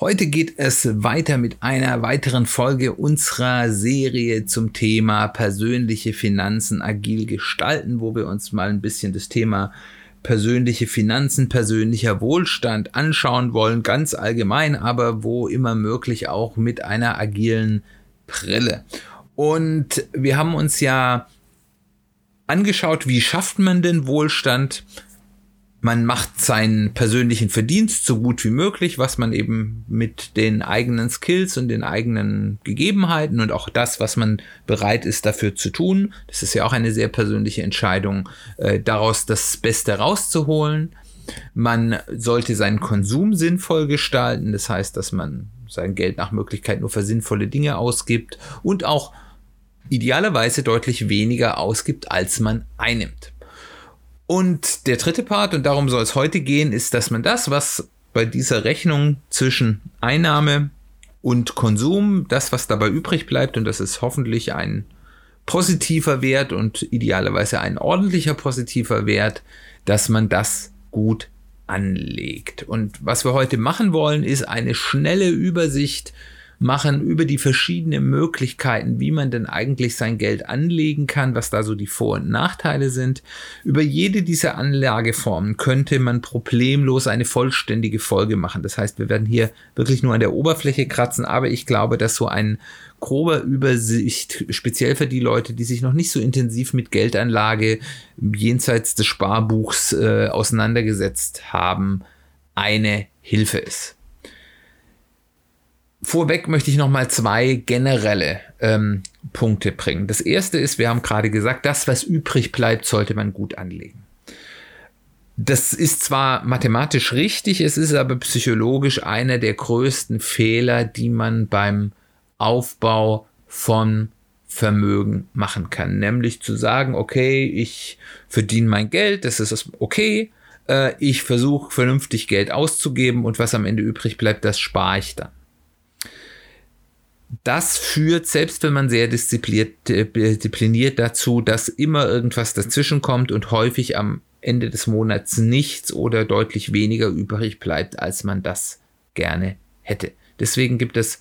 Heute geht es weiter mit einer weiteren Folge unserer Serie zum Thema persönliche Finanzen agil gestalten, wo wir uns mal ein bisschen das Thema persönliche Finanzen, persönlicher Wohlstand anschauen wollen, ganz allgemein, aber wo immer möglich auch mit einer agilen Brille. Und wir haben uns ja angeschaut, wie schafft man den Wohlstand? Man macht seinen persönlichen Verdienst so gut wie möglich, was man eben mit den eigenen Skills und den eigenen Gegebenheiten und auch das, was man bereit ist dafür zu tun, das ist ja auch eine sehr persönliche Entscheidung, äh, daraus das Beste rauszuholen. Man sollte seinen Konsum sinnvoll gestalten, das heißt, dass man sein Geld nach Möglichkeit nur für sinnvolle Dinge ausgibt und auch idealerweise deutlich weniger ausgibt, als man einnimmt. Und der dritte Part, und darum soll es heute gehen, ist, dass man das, was bei dieser Rechnung zwischen Einnahme und Konsum, das, was dabei übrig bleibt, und das ist hoffentlich ein positiver Wert und idealerweise ein ordentlicher positiver Wert, dass man das gut anlegt. Und was wir heute machen wollen, ist eine schnelle Übersicht machen über die verschiedenen Möglichkeiten, wie man denn eigentlich sein Geld anlegen kann, was da so die Vor- und Nachteile sind. Über jede dieser Anlageformen könnte man problemlos eine vollständige Folge machen. Das heißt, wir werden hier wirklich nur an der Oberfläche kratzen, aber ich glaube, dass so ein grober Übersicht, speziell für die Leute, die sich noch nicht so intensiv mit Geldanlage jenseits des Sparbuchs äh, auseinandergesetzt haben, eine Hilfe ist vorweg möchte ich noch mal zwei generelle ähm, Punkte bringen. Das erste ist, wir haben gerade gesagt, das, was übrig bleibt, sollte man gut anlegen. Das ist zwar mathematisch richtig, es ist aber psychologisch einer der größten Fehler, die man beim Aufbau von Vermögen machen kann. Nämlich zu sagen, okay, ich verdiene mein Geld, das ist okay, äh, ich versuche vernünftig Geld auszugeben und was am Ende übrig bleibt, das spare ich dann das führt, selbst wenn man sehr diszipliniert, äh, diszipliniert dazu, dass immer irgendwas dazwischen kommt und häufig am Ende des Monats nichts oder deutlich weniger übrig bleibt, als man das gerne hätte. Deswegen gibt es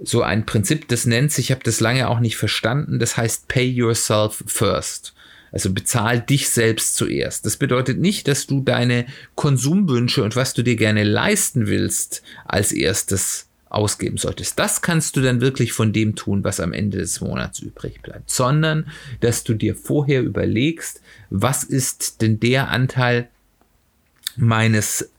so ein Prinzip, das nennt sich, ich habe das lange auch nicht verstanden, das heißt Pay Yourself First. Also bezahl dich selbst zuerst. Das bedeutet nicht, dass du deine Konsumwünsche und was du dir gerne leisten willst als erstes ausgeben solltest. Das kannst du dann wirklich von dem tun, was am Ende des Monats übrig bleibt, sondern dass du dir vorher überlegst, was ist denn der Anteil meines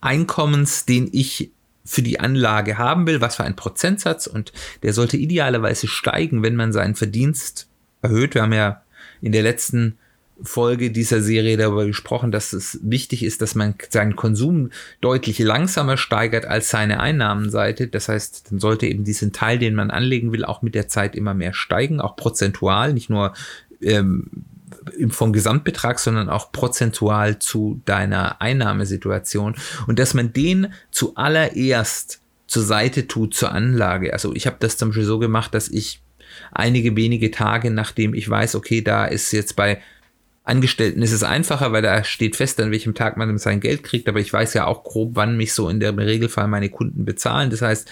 Einkommens, den ich für die Anlage haben will, was für ein Prozentsatz und der sollte idealerweise steigen, wenn man seinen Verdienst erhöht. Wir haben ja in der letzten Folge dieser Serie darüber gesprochen, dass es wichtig ist, dass man seinen Konsum deutlich langsamer steigert als seine Einnahmenseite. Das heißt, dann sollte eben diesen Teil, den man anlegen will, auch mit der Zeit immer mehr steigen, auch prozentual, nicht nur ähm, vom Gesamtbetrag, sondern auch prozentual zu deiner Einnahmesituation. Und dass man den zuallererst zur Seite tut zur Anlage. Also ich habe das zum Beispiel so gemacht, dass ich einige wenige Tage, nachdem ich weiß, okay, da ist jetzt bei Angestellten ist es einfacher, weil da steht fest, an welchem Tag man sein Geld kriegt, aber ich weiß ja auch grob, wann mich so in der Regelfall meine Kunden bezahlen. Das heißt,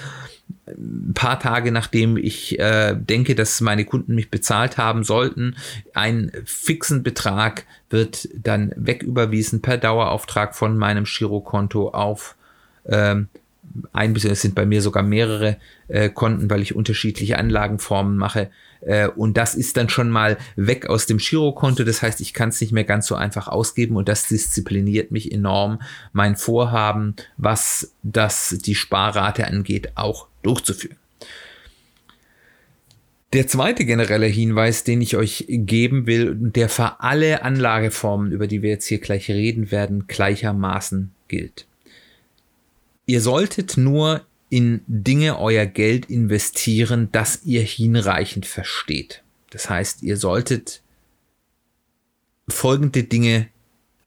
ein paar Tage nachdem ich äh, denke, dass meine Kunden mich bezahlt haben sollten, einen fixen Betrag wird dann wegüberwiesen per Dauerauftrag von meinem Girokonto auf ähm, ein bis es sind bei mir sogar mehrere äh, Konten, weil ich unterschiedliche Anlagenformen mache. Äh, und das ist dann schon mal weg aus dem Girokonto. Das heißt, ich kann es nicht mehr ganz so einfach ausgeben und das diszipliniert mich enorm, mein Vorhaben, was das die Sparrate angeht, auch durchzuführen. Der zweite generelle Hinweis, den ich euch geben will, der für alle Anlageformen, über die wir jetzt hier gleich reden werden, gleichermaßen gilt. Ihr solltet nur in Dinge euer Geld investieren, das ihr hinreichend versteht. Das heißt, ihr solltet folgende Dinge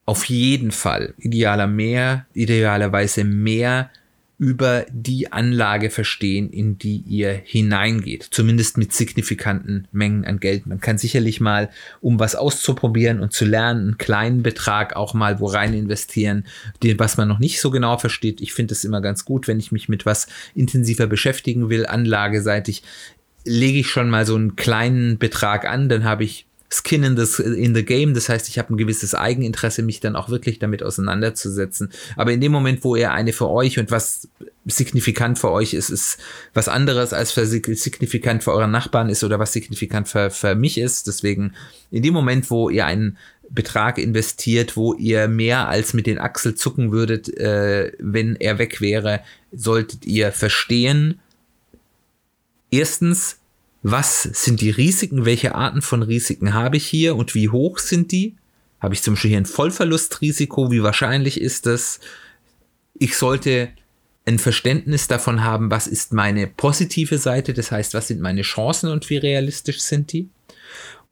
auf jeden Fall, idealer mehr, idealerweise mehr über die Anlage verstehen, in die ihr hineingeht. Zumindest mit signifikanten Mengen an Geld. Man kann sicherlich mal, um was auszuprobieren und zu lernen, einen kleinen Betrag auch mal wo rein investieren, den, was man noch nicht so genau versteht. Ich finde es immer ganz gut, wenn ich mich mit was intensiver beschäftigen will, anlageseitig, lege ich schon mal so einen kleinen Betrag an, dann habe ich Skin in, this, in the Game. Das heißt, ich habe ein gewisses Eigeninteresse, mich dann auch wirklich damit auseinanderzusetzen. Aber in dem Moment, wo ihr eine für euch und was signifikant für euch ist, ist was anderes als für signifikant für euren Nachbarn ist oder was signifikant für, für mich ist. Deswegen in dem Moment, wo ihr einen Betrag investiert, wo ihr mehr als mit den Achsel zucken würdet, äh, wenn er weg wäre, solltet ihr verstehen, erstens, was sind die Risiken, welche Arten von Risiken habe ich hier und wie hoch sind die? Habe ich zum Beispiel hier ein Vollverlustrisiko? Wie wahrscheinlich ist das? Ich sollte ein Verständnis davon haben, was ist meine positive Seite, das heißt, was sind meine Chancen und wie realistisch sind die?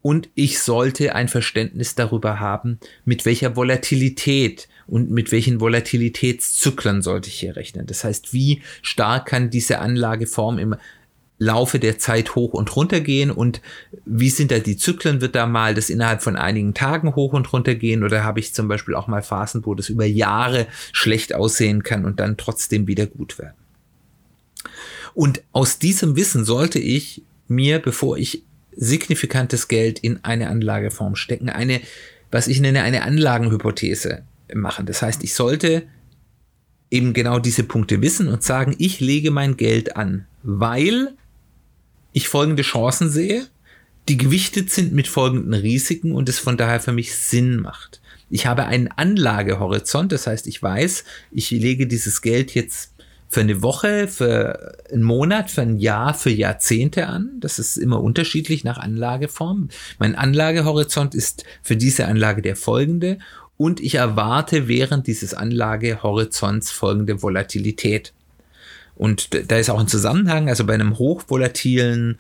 Und ich sollte ein Verständnis darüber haben, mit welcher Volatilität und mit welchen Volatilitätszyklen sollte ich hier rechnen. Das heißt, wie stark kann diese Anlageform im Laufe der Zeit hoch und runter gehen und wie sind da die Zyklen? Wird da mal das innerhalb von einigen Tagen hoch und runter gehen oder habe ich zum Beispiel auch mal Phasen, wo das über Jahre schlecht aussehen kann und dann trotzdem wieder gut werden? Und aus diesem Wissen sollte ich mir, bevor ich signifikantes Geld in eine Anlageform stecken, eine, was ich nenne, eine Anlagenhypothese machen. Das heißt, ich sollte eben genau diese Punkte wissen und sagen, ich lege mein Geld an, weil ich folgende Chancen sehe, die gewichtet sind mit folgenden Risiken und es von daher für mich Sinn macht. Ich habe einen Anlagehorizont, das heißt, ich weiß, ich lege dieses Geld jetzt für eine Woche, für einen Monat, für ein Jahr, für Jahrzehnte an. Das ist immer unterschiedlich nach Anlageform. Mein Anlagehorizont ist für diese Anlage der folgende und ich erwarte während dieses Anlagehorizonts folgende Volatilität. Und da ist auch ein Zusammenhang, also bei einem hochvolatilen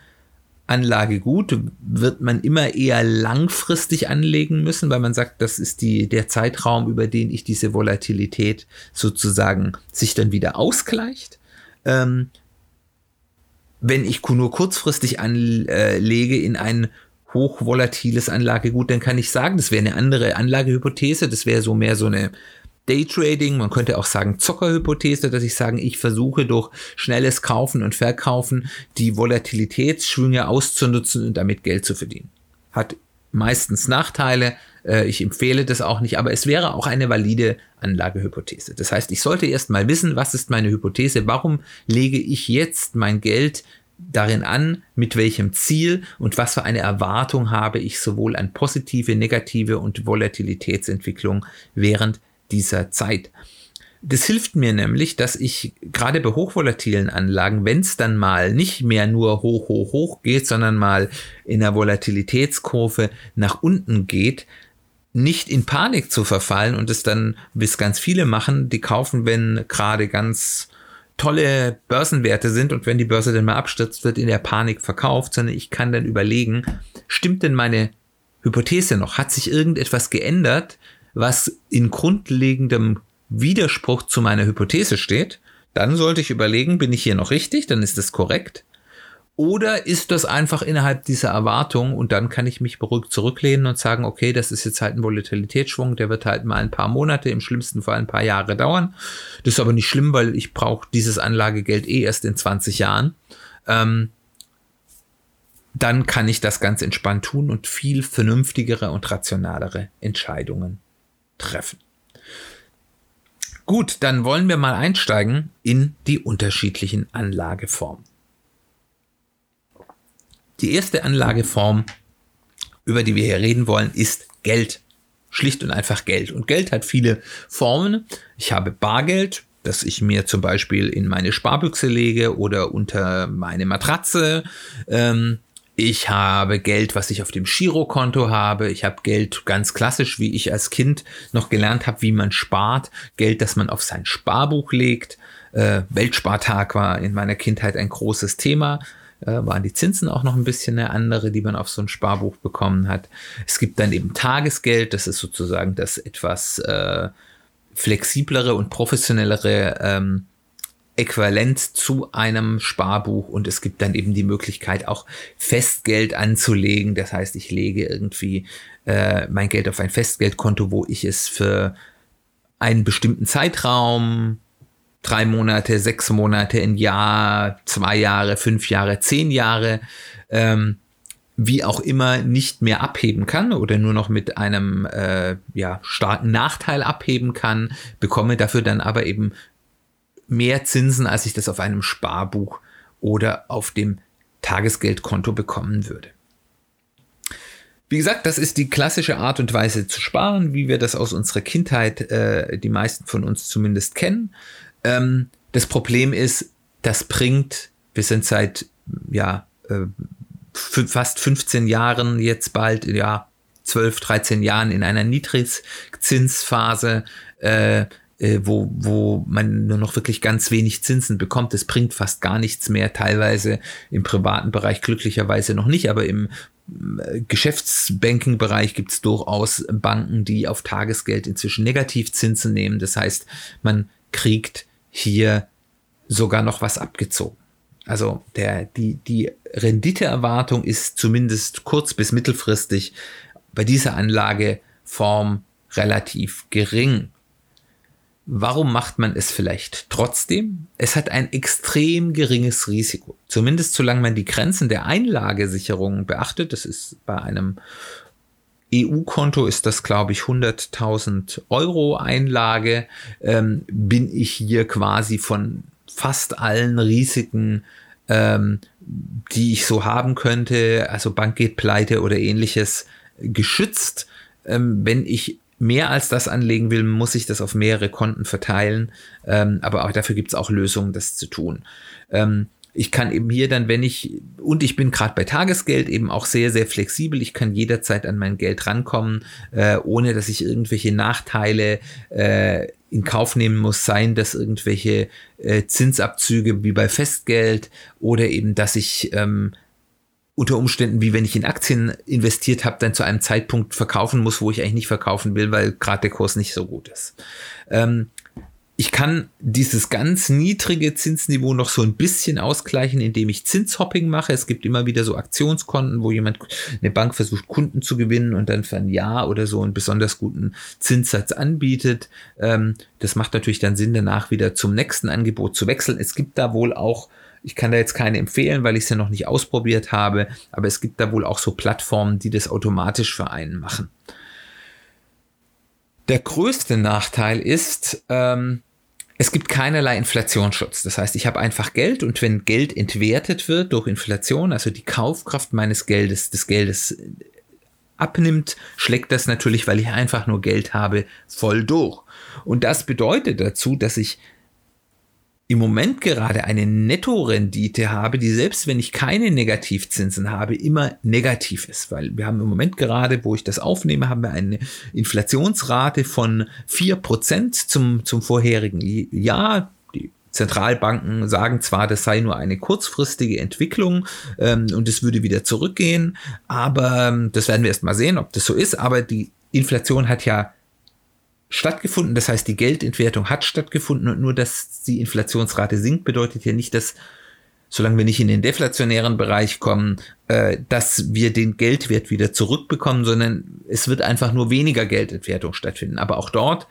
Anlagegut wird man immer eher langfristig anlegen müssen, weil man sagt, das ist die, der Zeitraum, über den ich diese Volatilität sozusagen sich dann wieder ausgleicht. Ähm, wenn ich nur kurzfristig anlege in ein hochvolatiles Anlagegut, dann kann ich sagen, das wäre eine andere Anlagehypothese, das wäre so mehr so eine Daytrading, man könnte auch sagen Zockerhypothese, dass ich sage, ich versuche durch schnelles Kaufen und Verkaufen die Volatilitätsschwünge auszunutzen und damit Geld zu verdienen. Hat meistens Nachteile, äh, ich empfehle das auch nicht, aber es wäre auch eine valide Anlagehypothese. Das heißt, ich sollte erst mal wissen, was ist meine Hypothese, warum lege ich jetzt mein Geld darin an, mit welchem Ziel? Und was für eine Erwartung habe ich sowohl an positive, negative und Volatilitätsentwicklung während dieser Zeit. Das hilft mir nämlich, dass ich gerade bei hochvolatilen Anlagen, wenn es dann mal nicht mehr nur hoch, hoch, hoch geht, sondern mal in der Volatilitätskurve nach unten geht, nicht in Panik zu verfallen und es dann, bis ganz viele machen, die kaufen, wenn gerade ganz tolle Börsenwerte sind und wenn die Börse dann mal abstürzt, wird in der Panik verkauft, sondern ich kann dann überlegen, stimmt denn meine Hypothese noch? Hat sich irgendetwas geändert, was in grundlegendem Widerspruch zu meiner Hypothese steht? Dann sollte ich überlegen, bin ich hier noch richtig? Dann ist das korrekt. Oder ist das einfach innerhalb dieser Erwartung und dann kann ich mich beruhigt zurücklehnen und sagen, okay, das ist jetzt halt ein Volatilitätsschwung, der wird halt mal ein paar Monate, im schlimmsten Fall ein paar Jahre dauern. Das ist aber nicht schlimm, weil ich brauche dieses Anlagegeld eh erst in 20 Jahren. Ähm, dann kann ich das ganz entspannt tun und viel vernünftigere und rationalere Entscheidungen treffen. Gut, dann wollen wir mal einsteigen in die unterschiedlichen Anlageformen. Die erste Anlageform, über die wir hier reden wollen, ist Geld. Schlicht und einfach Geld. Und Geld hat viele Formen. Ich habe Bargeld, das ich mir zum Beispiel in meine Sparbüchse lege oder unter meine Matratze. Ähm, ich habe Geld, was ich auf dem Girokonto habe. Ich habe Geld ganz klassisch, wie ich als Kind noch gelernt habe, wie man spart. Geld, das man auf sein Sparbuch legt. Äh, Weltspartag war in meiner Kindheit ein großes Thema. Äh, waren die Zinsen auch noch ein bisschen eine andere, die man auf so ein Sparbuch bekommen hat. Es gibt dann eben Tagesgeld, das ist sozusagen das etwas äh, flexiblere und professionellere ähm, Äquivalent zu einem Sparbuch und es gibt dann eben die Möglichkeit auch Festgeld anzulegen. Das heißt, ich lege irgendwie äh, mein Geld auf ein Festgeldkonto, wo ich es für einen bestimmten Zeitraum, drei Monate, sechs Monate, ein Jahr, zwei Jahre, fünf Jahre, zehn Jahre, ähm, wie auch immer nicht mehr abheben kann oder nur noch mit einem äh, ja, starken Nachteil abheben kann, bekomme dafür dann aber eben mehr Zinsen, als ich das auf einem Sparbuch oder auf dem Tagesgeldkonto bekommen würde. Wie gesagt, das ist die klassische Art und Weise zu sparen, wie wir das aus unserer Kindheit, äh, die meisten von uns zumindest kennen. Ähm, das Problem ist, das bringt, wir sind seit ja, äh, fast 15 Jahren jetzt bald, ja, 12, 13 Jahren in einer Niedrigzinsphase. Äh, äh, wo, wo man nur noch wirklich ganz wenig Zinsen bekommt. Es bringt fast gar nichts mehr, teilweise im privaten Bereich glücklicherweise noch nicht, aber im äh, Geschäftsbanking-Bereich gibt es durchaus Banken, die auf Tagesgeld inzwischen Negativzinsen nehmen. Das heißt, man kriegt hier sogar noch was abgezogen. Also der, die, die Renditeerwartung ist zumindest kurz- bis mittelfristig bei dieser Anlageform relativ gering. Warum macht man es vielleicht trotzdem? Es hat ein extrem geringes Risiko. Zumindest solange man die Grenzen der Einlagesicherung beachtet. Das ist bei einem EU-Konto ist das, glaube ich, 100.000 Euro Einlage. Ähm, bin ich hier quasi von fast allen Risiken, ähm, die ich so haben könnte, also Bank geht pleite oder ähnliches, geschützt. Ähm, wenn ich mehr als das anlegen will, muss ich das auf mehrere Konten verteilen. Ähm, aber auch dafür gibt es auch Lösungen, das zu tun. Ähm, ich kann eben hier dann, wenn ich, und ich bin gerade bei Tagesgeld eben auch sehr, sehr flexibel. Ich kann jederzeit an mein Geld rankommen, äh, ohne dass ich irgendwelche Nachteile äh, in Kauf nehmen muss, sein, dass irgendwelche äh, Zinsabzüge wie bei Festgeld oder eben, dass ich ähm, unter Umständen, wie wenn ich in Aktien investiert habe, dann zu einem Zeitpunkt verkaufen muss, wo ich eigentlich nicht verkaufen will, weil gerade der Kurs nicht so gut ist. Ähm, ich kann dieses ganz niedrige Zinsniveau noch so ein bisschen ausgleichen, indem ich Zinshopping mache. Es gibt immer wieder so Aktionskonten, wo jemand, eine Bank versucht, Kunden zu gewinnen und dann für ein Jahr oder so einen besonders guten Zinssatz anbietet. Ähm, das macht natürlich dann Sinn, danach wieder zum nächsten Angebot zu wechseln. Es gibt da wohl auch ich kann da jetzt keine empfehlen, weil ich es ja noch nicht ausprobiert habe, aber es gibt da wohl auch so Plattformen, die das automatisch für einen machen. Der größte Nachteil ist, ähm, es gibt keinerlei Inflationsschutz. Das heißt, ich habe einfach Geld und wenn Geld entwertet wird durch Inflation, also die Kaufkraft meines Geldes, des Geldes abnimmt, schlägt das natürlich, weil ich einfach nur Geld habe, voll durch. Und das bedeutet dazu, dass ich im Moment gerade eine Nettorendite habe, die selbst wenn ich keine Negativzinsen habe, immer negativ ist. Weil wir haben im Moment gerade, wo ich das aufnehme, haben wir eine Inflationsrate von vier Prozent zum, zum vorherigen Jahr. Die Zentralbanken sagen zwar, das sei nur eine kurzfristige Entwicklung ähm, und es würde wieder zurückgehen, aber ähm, das werden wir erst mal sehen, ob das so ist. Aber die Inflation hat ja stattgefunden. Das heißt, die Geldentwertung hat stattgefunden und nur, dass die Inflationsrate sinkt, bedeutet ja nicht, dass, solange wir nicht in den deflationären Bereich kommen, äh, dass wir den Geldwert wieder zurückbekommen, sondern es wird einfach nur weniger Geldentwertung stattfinden. Aber auch dort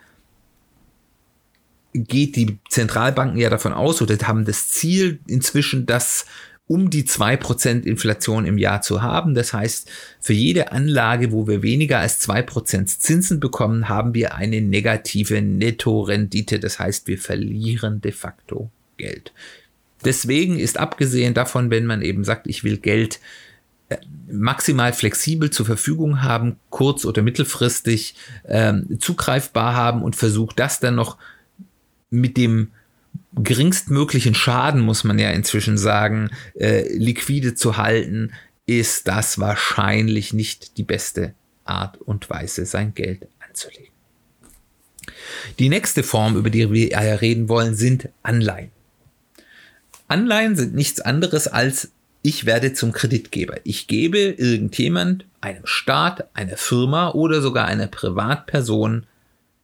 geht die Zentralbanken ja davon aus oder haben das Ziel inzwischen, dass um die zwei Prozent Inflation im Jahr zu haben. Das heißt, für jede Anlage, wo wir weniger als zwei Prozent Zinsen bekommen, haben wir eine negative Nettorendite. Das heißt, wir verlieren de facto Geld. Deswegen ist abgesehen davon, wenn man eben sagt, ich will Geld äh, maximal flexibel zur Verfügung haben, kurz- oder mittelfristig ähm, zugreifbar haben und versucht das dann noch mit dem geringstmöglichen Schaden, muss man ja inzwischen sagen, äh, liquide zu halten, ist das wahrscheinlich nicht die beste Art und Weise, sein Geld anzulegen. Die nächste Form, über die wir reden wollen, sind Anleihen. Anleihen sind nichts anderes als ich werde zum Kreditgeber. Ich gebe irgendjemand, einem Staat, einer Firma oder sogar einer Privatperson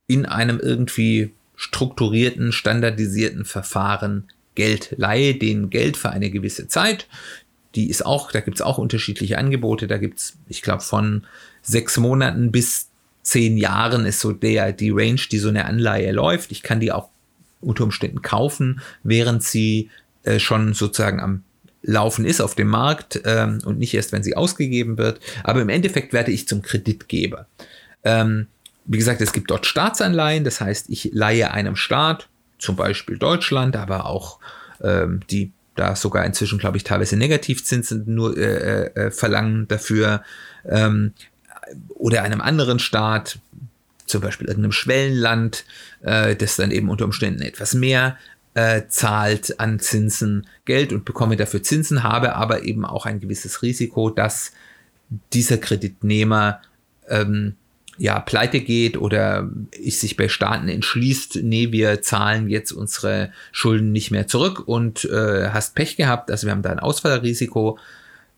in einem irgendwie strukturierten, standardisierten Verfahren Geld, leihe denen Geld für eine gewisse Zeit. Die ist auch, da gibt es auch unterschiedliche Angebote. Da gibt es, ich glaube, von sechs Monaten bis zehn Jahren ist so der, die Range, die so eine Anleihe läuft. Ich kann die auch unter Umständen kaufen, während sie äh, schon sozusagen am Laufen ist auf dem Markt ähm, und nicht erst, wenn sie ausgegeben wird. Aber im Endeffekt werde ich zum Kreditgeber. Ähm, wie gesagt, es gibt dort Staatsanleihen, das heißt, ich leihe einem Staat, zum Beispiel Deutschland, aber auch ähm, die da sogar inzwischen, glaube ich, teilweise Negativzinsen nur äh, äh, verlangen dafür ähm, oder einem anderen Staat, zum Beispiel irgendeinem Schwellenland, äh, das dann eben unter Umständen etwas mehr äh, zahlt an Zinsen Geld und bekomme dafür Zinsen, habe aber eben auch ein gewisses Risiko, dass dieser Kreditnehmer ähm, ja pleite geht oder ich sich bei Staaten entschließt, nee, wir zahlen jetzt unsere Schulden nicht mehr zurück und äh, hast Pech gehabt, also wir haben da ein Ausfallrisiko.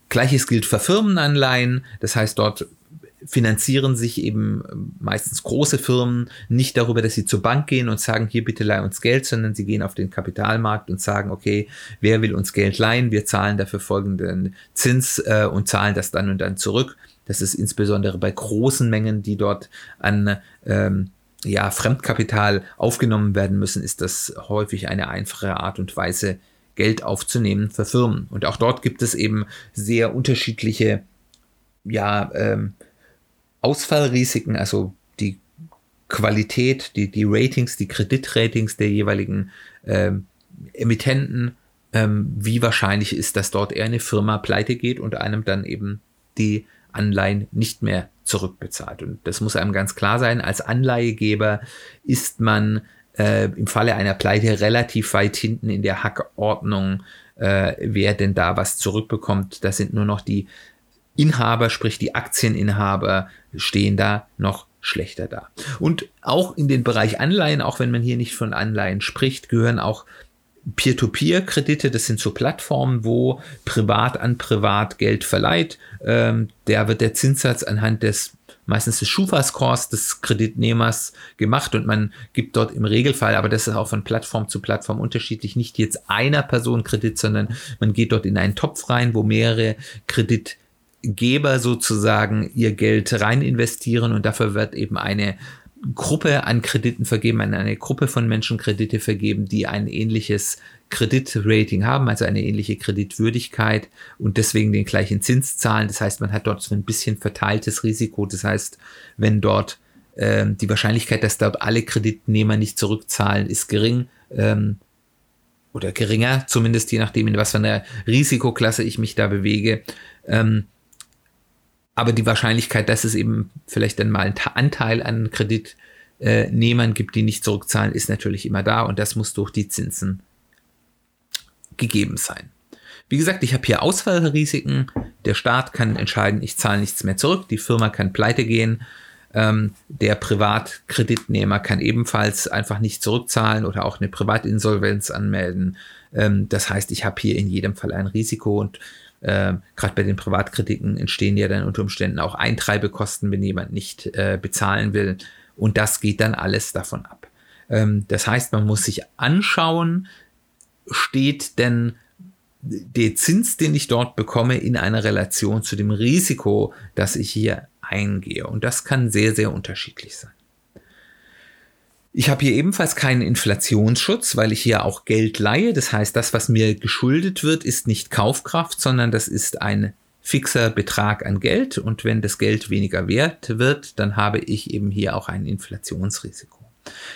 Gleiches gilt für Firmenanleihen, das heißt, dort finanzieren sich eben meistens große Firmen nicht darüber, dass sie zur Bank gehen und sagen, hier bitte leih uns Geld, sondern sie gehen auf den Kapitalmarkt und sagen, okay, wer will uns Geld leihen? Wir zahlen dafür folgenden Zins äh, und zahlen das dann und dann zurück. Das ist insbesondere bei großen Mengen, die dort an ähm, ja, Fremdkapital aufgenommen werden müssen, ist das häufig eine einfache Art und Weise, Geld aufzunehmen für Firmen. Und auch dort gibt es eben sehr unterschiedliche ja, ähm, Ausfallrisiken, also die Qualität, die, die Ratings, die Kreditratings der jeweiligen ähm, Emittenten, ähm, wie wahrscheinlich ist, dass dort eher eine Firma pleite geht und einem dann eben die Anleihen nicht mehr zurückbezahlt. Und das muss einem ganz klar sein. Als Anleihegeber ist man äh, im Falle einer Pleite relativ weit hinten in der Hackordnung, äh, wer denn da was zurückbekommt. Das sind nur noch die Inhaber, sprich die Aktieninhaber, stehen da noch schlechter da. Und auch in den Bereich Anleihen, auch wenn man hier nicht von Anleihen spricht, gehören auch Peer-to-Peer-Kredite, das sind so Plattformen, wo privat an privat Geld verleiht. Ähm, der wird der Zinssatz anhand des meistens des Schufa-Scores des Kreditnehmers gemacht und man gibt dort im Regelfall, aber das ist auch von Plattform zu Plattform unterschiedlich, nicht jetzt einer Person Kredit, sondern man geht dort in einen Topf rein, wo mehrere Kredit Geber sozusagen ihr Geld rein investieren und dafür wird eben eine Gruppe an Krediten vergeben, eine Gruppe von Menschen Kredite vergeben, die ein ähnliches Kreditrating haben, also eine ähnliche Kreditwürdigkeit und deswegen den gleichen Zins zahlen. Das heißt, man hat dort so ein bisschen verteiltes Risiko. Das heißt, wenn dort ähm, die Wahrscheinlichkeit, dass dort alle Kreditnehmer nicht zurückzahlen, ist gering ähm, oder geringer, zumindest je nachdem, in was für einer Risikoklasse ich mich da bewege. Ähm, aber die Wahrscheinlichkeit, dass es eben vielleicht dann mal einen Anteil an Kreditnehmern gibt, die nicht zurückzahlen, ist natürlich immer da und das muss durch die Zinsen gegeben sein. Wie gesagt, ich habe hier Ausfallrisiken. Der Staat kann entscheiden, ich zahle nichts mehr zurück. Die Firma kann pleite gehen. Ähm, der Privatkreditnehmer kann ebenfalls einfach nicht zurückzahlen oder auch eine Privatinsolvenz anmelden. Ähm, das heißt, ich habe hier in jedem Fall ein Risiko und äh, Gerade bei den Privatkritiken entstehen ja dann unter Umständen auch Eintreibekosten, wenn jemand nicht äh, bezahlen will. Und das geht dann alles davon ab. Ähm, das heißt, man muss sich anschauen, steht denn der Zins, den ich dort bekomme, in einer Relation zu dem Risiko, das ich hier eingehe. Und das kann sehr, sehr unterschiedlich sein. Ich habe hier ebenfalls keinen Inflationsschutz, weil ich hier auch Geld leihe. Das heißt, das, was mir geschuldet wird, ist nicht Kaufkraft, sondern das ist ein fixer Betrag an Geld. Und wenn das Geld weniger wert wird, dann habe ich eben hier auch ein Inflationsrisiko.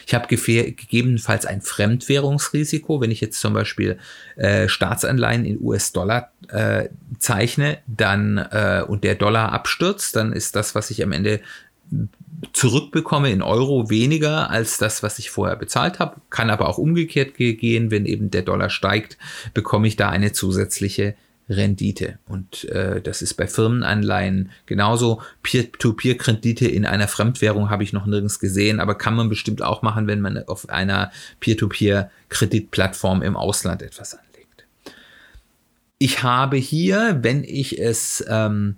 Ich habe gegebenenfalls ein Fremdwährungsrisiko, wenn ich jetzt zum Beispiel äh, Staatsanleihen in US-Dollar äh, zeichne, dann äh, und der Dollar abstürzt, dann ist das, was ich am Ende zurückbekomme in Euro weniger als das, was ich vorher bezahlt habe. Kann aber auch umgekehrt gehen, wenn eben der Dollar steigt, bekomme ich da eine zusätzliche Rendite. Und äh, das ist bei Firmenanleihen genauso. Peer-to-Peer-Kredite in einer Fremdwährung habe ich noch nirgends gesehen, aber kann man bestimmt auch machen, wenn man auf einer Peer-to-Peer-Kreditplattform im Ausland etwas anlegt. ich habe hier, wenn ich es ähm,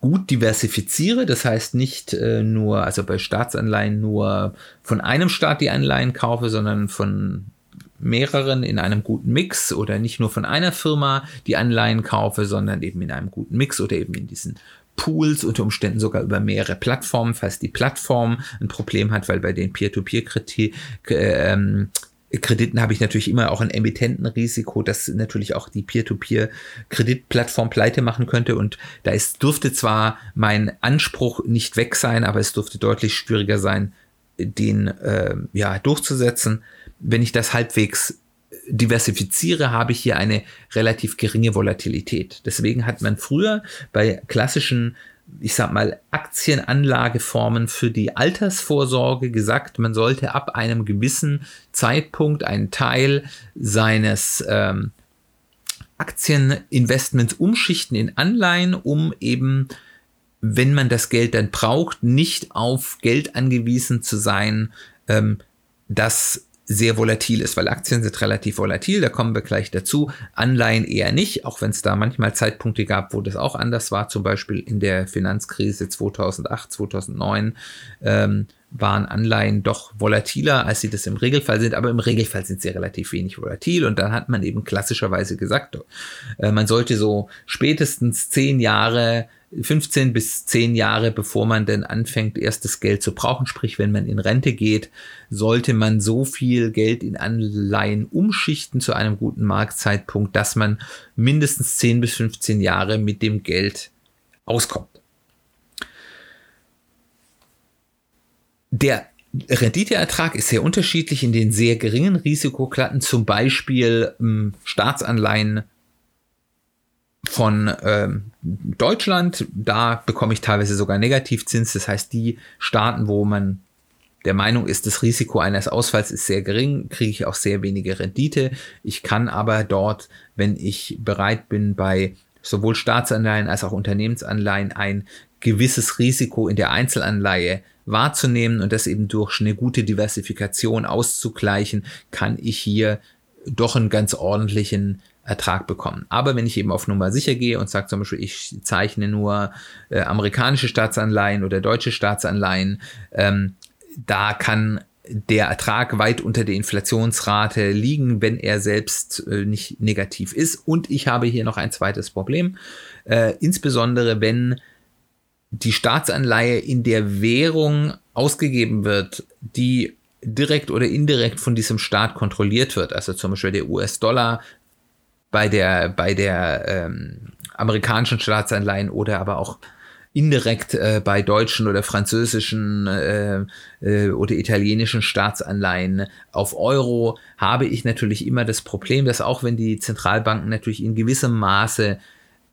gut diversifiziere, das heißt nicht äh, nur, also bei Staatsanleihen nur von einem Staat die Anleihen kaufe, sondern von mehreren in einem guten Mix oder nicht nur von einer Firma die Anleihen kaufe, sondern eben in einem guten Mix oder eben in diesen Pools, unter Umständen sogar über mehrere Plattformen, falls die Plattform ein Problem hat, weil bei den Peer-to-Peer-Krediten äh, Krediten habe ich natürlich immer auch ein Emittentenrisiko, dass natürlich auch die Peer-to-Peer-Kreditplattform pleite machen könnte. Und da ist, dürfte zwar mein Anspruch nicht weg sein, aber es dürfte deutlich schwieriger sein, den äh, ja, durchzusetzen. Wenn ich das halbwegs diversifiziere, habe ich hier eine relativ geringe Volatilität. Deswegen hat man früher bei klassischen ich sag mal, Aktienanlageformen für die Altersvorsorge gesagt, man sollte ab einem gewissen Zeitpunkt einen Teil seines ähm, Aktieninvestments umschichten in Anleihen, um eben, wenn man das Geld dann braucht, nicht auf Geld angewiesen zu sein, ähm, das sehr volatil ist, weil Aktien sind relativ volatil, da kommen wir gleich dazu. Anleihen eher nicht, auch wenn es da manchmal Zeitpunkte gab, wo das auch anders war, zum Beispiel in der Finanzkrise 2008, 2009. Ähm, waren Anleihen doch volatiler, als sie das im Regelfall sind, aber im Regelfall sind sie relativ wenig volatil und dann hat man eben klassischerweise gesagt, äh, man sollte so spätestens zehn Jahre 15 bis 10 Jahre, bevor man denn anfängt, erstes Geld zu brauchen, sprich wenn man in Rente geht, sollte man so viel Geld in Anleihen umschichten zu einem guten Marktzeitpunkt, dass man mindestens 10 bis 15 Jahre mit dem Geld auskommt. Der Renditeertrag ist sehr unterschiedlich in den sehr geringen Risikoklatten, zum Beispiel ähm, Staatsanleihen von ähm, Deutschland. Da bekomme ich teilweise sogar Negativzins. Das heißt, die Staaten, wo man der Meinung ist, das Risiko eines Ausfalls ist sehr gering, kriege ich auch sehr wenige Rendite. Ich kann aber dort, wenn ich bereit bin, bei sowohl Staatsanleihen als auch Unternehmensanleihen ein gewisses Risiko in der Einzelanleihe wahrzunehmen und das eben durch eine gute Diversifikation auszugleichen, kann ich hier doch einen ganz ordentlichen Ertrag bekommen. Aber wenn ich eben auf Nummer sicher gehe und sage zum Beispiel, ich zeichne nur äh, amerikanische Staatsanleihen oder deutsche Staatsanleihen, ähm, da kann der Ertrag weit unter der Inflationsrate liegen, wenn er selbst äh, nicht negativ ist. Und ich habe hier noch ein zweites Problem, äh, insbesondere wenn die Staatsanleihe in der Währung ausgegeben wird, die direkt oder indirekt von diesem Staat kontrolliert wird. Also zum Beispiel der US-Dollar bei der, bei der ähm, amerikanischen Staatsanleihen oder aber auch indirekt äh, bei deutschen oder französischen äh, äh, oder italienischen Staatsanleihen auf Euro habe ich natürlich immer das Problem, dass auch wenn die Zentralbanken natürlich in gewissem Maße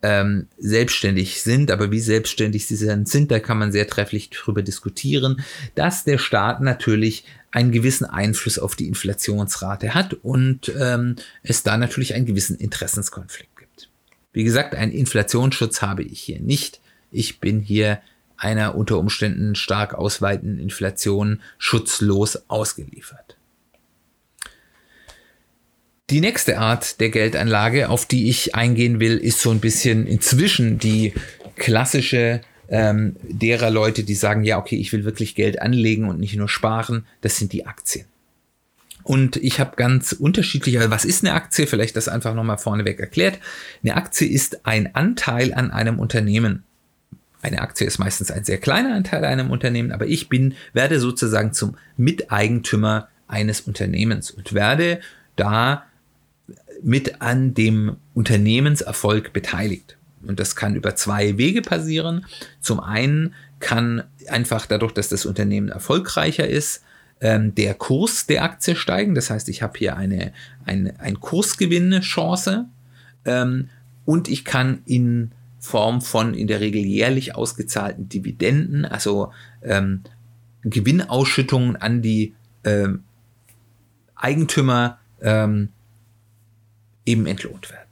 ähm, selbstständig sind, aber wie selbstständig sie sind, da kann man sehr trefflich darüber diskutieren, dass der Staat natürlich einen gewissen Einfluss auf die Inflationsrate hat und ähm, es da natürlich einen gewissen Interessenskonflikt gibt. Wie gesagt, einen Inflationsschutz habe ich hier nicht. Ich bin hier einer unter Umständen stark ausweitenden Inflation schutzlos ausgeliefert. Die nächste Art der Geldanlage, auf die ich eingehen will, ist so ein bisschen inzwischen die klassische ähm, derer Leute, die sagen, ja, okay, ich will wirklich Geld anlegen und nicht nur sparen. Das sind die Aktien. Und ich habe ganz unterschiedliche, also was ist eine Aktie? Vielleicht das einfach nochmal vorneweg erklärt. Eine Aktie ist ein Anteil an einem Unternehmen. Eine Aktie ist meistens ein sehr kleiner Anteil an einem Unternehmen, aber ich bin, werde sozusagen zum Miteigentümer eines Unternehmens und werde da mit an dem Unternehmenserfolg beteiligt. Und das kann über zwei Wege passieren. Zum einen kann einfach dadurch, dass das Unternehmen erfolgreicher ist, ähm, der Kurs der Aktie steigen. Das heißt, ich habe hier eine, eine ein Kursgewinnchance ähm, und ich kann in Form von in der Regel jährlich ausgezahlten Dividenden, also ähm, Gewinnausschüttungen an die ähm, Eigentümer ähm, eben entlohnt werden.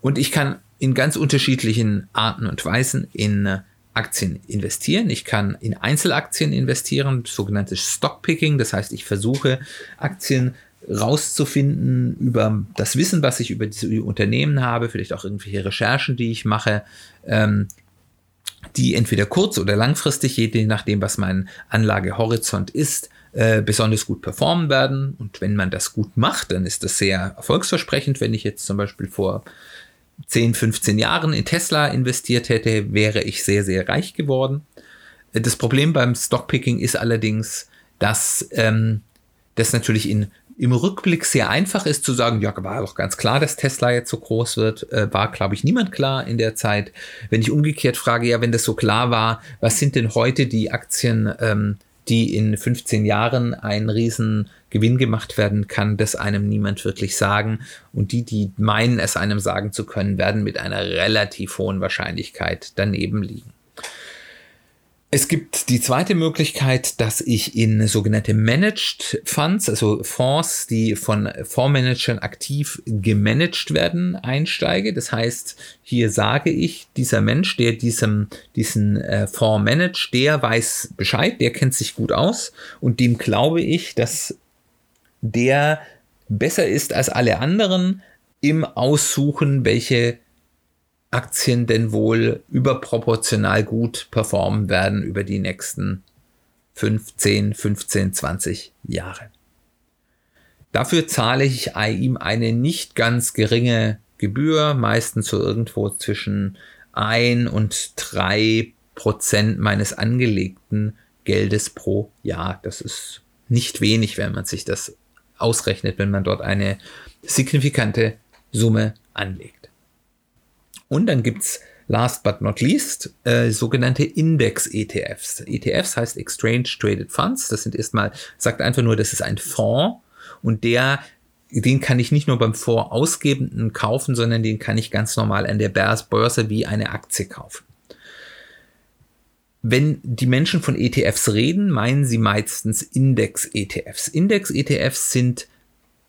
Und ich kann in ganz unterschiedlichen Arten und Weisen in äh, Aktien investieren. Ich kann in Einzelaktien investieren, sogenanntes Stockpicking. Das heißt, ich versuche Aktien rauszufinden über das Wissen, was ich über diese Unternehmen habe, vielleicht auch irgendwelche Recherchen, die ich mache, ähm, die entweder kurz- oder langfristig, je nachdem, was mein Anlagehorizont ist, äh, besonders gut performen werden. Und wenn man das gut macht, dann ist das sehr erfolgsversprechend. Wenn ich jetzt zum Beispiel vor 10, 15 Jahren in Tesla investiert hätte, wäre ich sehr, sehr reich geworden. Das Problem beim Stockpicking ist allerdings, dass ähm, das natürlich in, im Rückblick sehr einfach ist zu sagen, ja, war doch ganz klar, dass Tesla jetzt so groß wird. Äh, war, glaube ich, niemand klar in der Zeit. Wenn ich umgekehrt frage, ja, wenn das so klar war, was sind denn heute die Aktien, ähm, die in 15 Jahren einen riesen Gewinn gemacht werden kann, das einem niemand wirklich sagen. Und die, die meinen, es einem sagen zu können, werden mit einer relativ hohen Wahrscheinlichkeit daneben liegen. Es gibt die zweite Möglichkeit, dass ich in sogenannte Managed Funds, also Fonds, die von Fondsmanagern aktiv gemanagt werden, einsteige. Das heißt, hier sage ich, dieser Mensch, der diesem, diesen äh, Fonds managt, der weiß Bescheid, der kennt sich gut aus und dem glaube ich, dass der besser ist als alle anderen im Aussuchen, welche Aktien denn wohl überproportional gut performen werden über die nächsten 15, 15, 20 Jahre. Dafür zahle ich ihm eine nicht ganz geringe Gebühr, meistens so irgendwo zwischen 1 und 3 Prozent meines angelegten Geldes pro Jahr. Das ist nicht wenig, wenn man sich das ausrechnet, wenn man dort eine signifikante Summe anlegt. Und dann gibt es last but not least äh, sogenannte Index-ETFs. ETFs heißt Exchange Traded Funds. Das sind erstmal, sagt einfach nur, das ist ein Fonds und der den kann ich nicht nur beim Vorausgebenden kaufen, sondern den kann ich ganz normal an der Börse wie eine Aktie kaufen. Wenn die Menschen von ETFs reden, meinen sie meistens Index-ETFs. Index-ETFs sind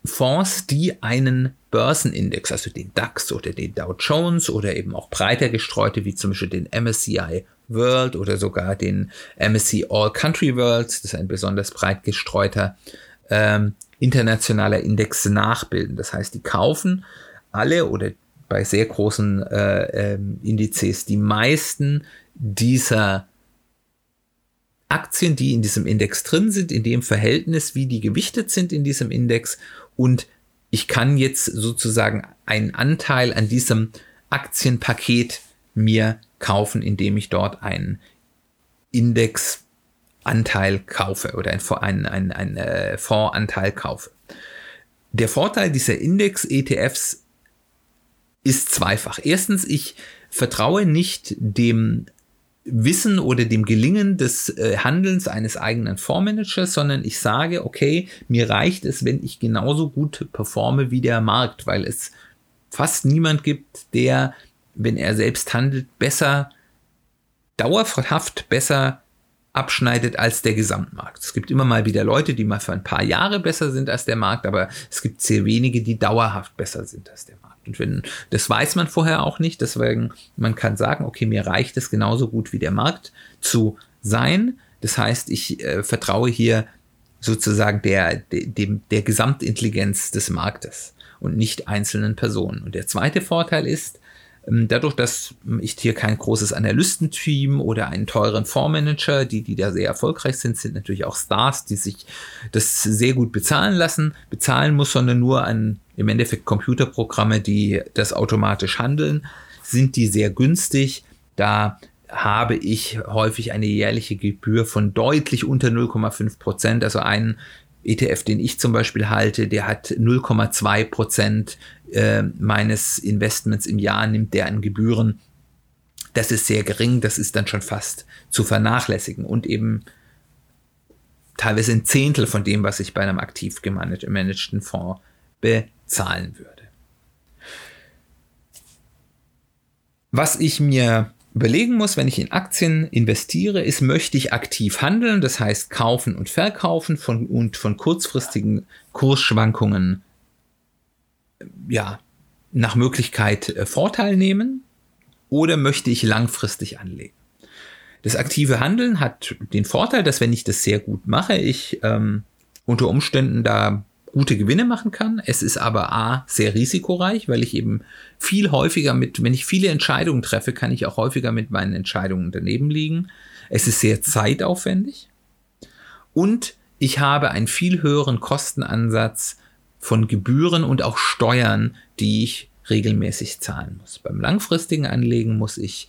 Fonds, die einen Börsenindex, also den DAX oder den Dow Jones oder eben auch breiter gestreute, wie zum Beispiel den MSCI World oder sogar den MSCI All Country World, das ist ein besonders breit gestreuter ähm, internationaler Index nachbilden. Das heißt, die kaufen alle oder bei sehr großen äh, ähm, Indizes die meisten dieser Aktien, die in diesem Index drin sind, in dem Verhältnis, wie die gewichtet sind in diesem Index und ich kann jetzt sozusagen einen Anteil an diesem Aktienpaket mir kaufen, indem ich dort einen Indexanteil kaufe oder einen, einen, einen äh, Fondsanteil kaufe. Der Vorteil dieser Index-ETFs ist zweifach. Erstens, ich vertraue nicht dem Wissen oder dem Gelingen des äh, Handelns eines eigenen Fondsmanagers, sondern ich sage, okay, mir reicht es, wenn ich genauso gut performe wie der Markt, weil es fast niemand gibt, der, wenn er selbst handelt, besser, dauerhaft besser abschneidet als der Gesamtmarkt. Es gibt immer mal wieder Leute, die mal für ein paar Jahre besser sind als der Markt, aber es gibt sehr wenige, die dauerhaft besser sind als der Markt. Und das weiß man vorher auch nicht, deswegen, man kann sagen, okay, mir reicht es genauso gut wie der Markt zu sein. Das heißt, ich äh, vertraue hier sozusagen der, dem, der Gesamtintelligenz des Marktes und nicht einzelnen Personen. Und der zweite Vorteil ist, dadurch, dass ich hier kein großes Analystenteam oder einen teuren Fondsmanager, die, die da sehr erfolgreich sind, sind natürlich auch Stars, die sich das sehr gut bezahlen lassen, bezahlen muss, sondern nur an im Endeffekt Computerprogramme, die das automatisch handeln, sind die sehr günstig. Da habe ich häufig eine jährliche Gebühr von deutlich unter 0,5 Prozent. Also ein ETF, den ich zum Beispiel halte, der hat 0,2 Prozent äh, meines Investments im Jahr, nimmt der an Gebühren. Das ist sehr gering, das ist dann schon fast zu vernachlässigen und eben teilweise ein Zehntel von dem, was ich bei einem aktiv gemanagten Fonds bezahlen würde. Was ich mir überlegen muss, wenn ich in Aktien investiere, ist, möchte ich aktiv handeln, das heißt kaufen und verkaufen von, und von kurzfristigen Kursschwankungen ja, nach Möglichkeit äh, Vorteil nehmen oder möchte ich langfristig anlegen? Das aktive Handeln hat den Vorteil, dass wenn ich das sehr gut mache, ich ähm, unter Umständen da gute Gewinne machen kann. Es ist aber A, sehr risikoreich, weil ich eben viel häufiger mit, wenn ich viele Entscheidungen treffe, kann ich auch häufiger mit meinen Entscheidungen daneben liegen. Es ist sehr zeitaufwendig und ich habe einen viel höheren Kostenansatz von Gebühren und auch Steuern, die ich regelmäßig zahlen muss. Beim langfristigen Anlegen muss ich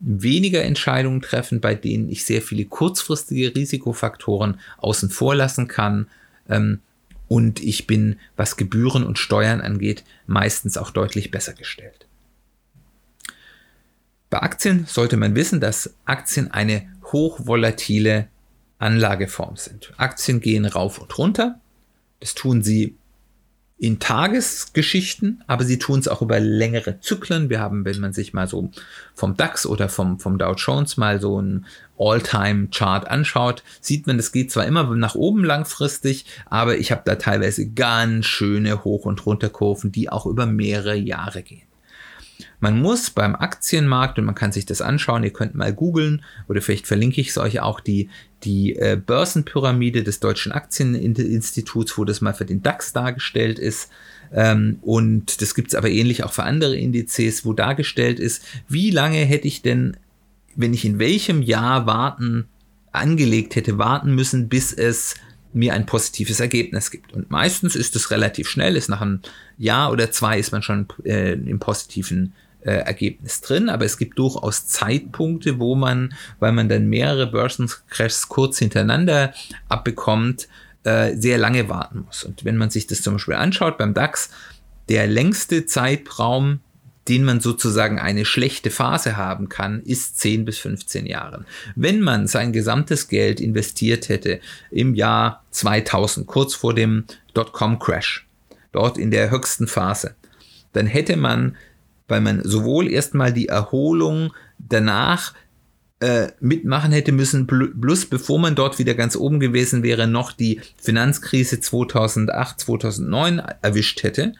weniger Entscheidungen treffen, bei denen ich sehr viele kurzfristige Risikofaktoren außen vor lassen kann. Ähm, und ich bin, was Gebühren und Steuern angeht, meistens auch deutlich besser gestellt. Bei Aktien sollte man wissen, dass Aktien eine hochvolatile Anlageform sind. Aktien gehen rauf und runter. Das tun sie in Tagesgeschichten, aber sie tun es auch über längere Zyklen. Wir haben, wenn man sich mal so vom DAX oder vom, vom Dow Jones mal so ein All-Time-Chart anschaut, sieht man, es geht zwar immer nach oben langfristig, aber ich habe da teilweise ganz schöne Hoch- und Runterkurven, die auch über mehrere Jahre gehen. Man muss beim Aktienmarkt, und man kann sich das anschauen, ihr könnt mal googeln oder vielleicht verlinke ich es euch auch, die, die äh, Börsenpyramide des Deutschen Aktieninstituts, wo das mal für den DAX dargestellt ist. Ähm, und das gibt es aber ähnlich auch für andere Indizes, wo dargestellt ist, wie lange hätte ich denn, wenn ich in welchem Jahr warten, angelegt hätte, warten müssen, bis es mir ein positives Ergebnis gibt. Und meistens ist es relativ schnell, ist nach einem Jahr oder zwei ist man schon äh, im positiven äh, Ergebnis drin, aber es gibt durchaus Zeitpunkte, wo man, weil man dann mehrere Börsencrashs kurz hintereinander abbekommt, äh, sehr lange warten muss. Und wenn man sich das zum Beispiel anschaut beim DAX, der längste Zeitraum, den man sozusagen eine schlechte Phase haben kann, ist 10 bis 15 Jahren. Wenn man sein gesamtes Geld investiert hätte im Jahr 2000, kurz vor dem Dotcom-Crash, dort in der höchsten Phase, dann hätte man, weil man sowohl erstmal die Erholung danach äh, mitmachen hätte müssen, plus bevor man dort wieder ganz oben gewesen wäre, noch die Finanzkrise 2008, 2009 erwischt hätte,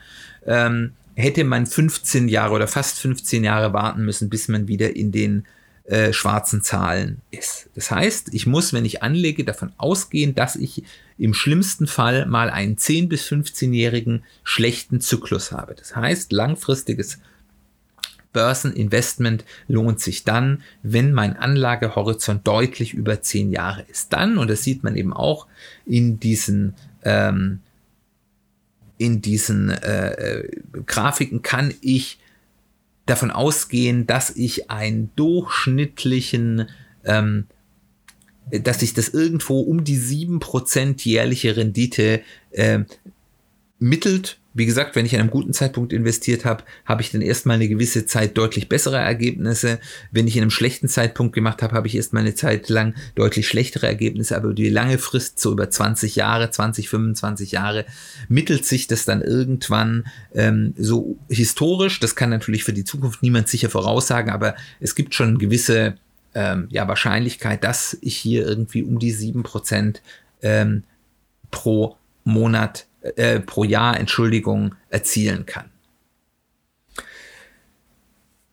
ähm, hätte man 15 Jahre oder fast 15 Jahre warten müssen, bis man wieder in den äh, schwarzen Zahlen ist. Das heißt, ich muss, wenn ich anlege, davon ausgehen, dass ich im schlimmsten Fall mal einen 10 bis 15-jährigen schlechten Zyklus habe. Das heißt, langfristiges Börseninvestment lohnt sich dann, wenn mein Anlagehorizont deutlich über 10 Jahre ist. Dann, und das sieht man eben auch in diesen ähm, in diesen äh, äh, Grafiken kann ich davon ausgehen, dass ich einen durchschnittlichen, ähm, dass ich das irgendwo um die 7% jährliche Rendite äh, mittelt wie gesagt, wenn ich an einem guten Zeitpunkt investiert habe, habe ich dann erstmal eine gewisse Zeit deutlich bessere Ergebnisse. Wenn ich in einem schlechten Zeitpunkt gemacht habe, habe ich erstmal eine Zeit lang deutlich schlechtere Ergebnisse. Aber die lange Frist, so über 20 Jahre, 20, 25 Jahre, mittelt sich das dann irgendwann ähm, so historisch. Das kann natürlich für die Zukunft niemand sicher voraussagen, aber es gibt schon eine gewisse ähm, ja, Wahrscheinlichkeit, dass ich hier irgendwie um die 7% ähm, pro Monat äh, pro Jahr, Entschuldigung, erzielen kann.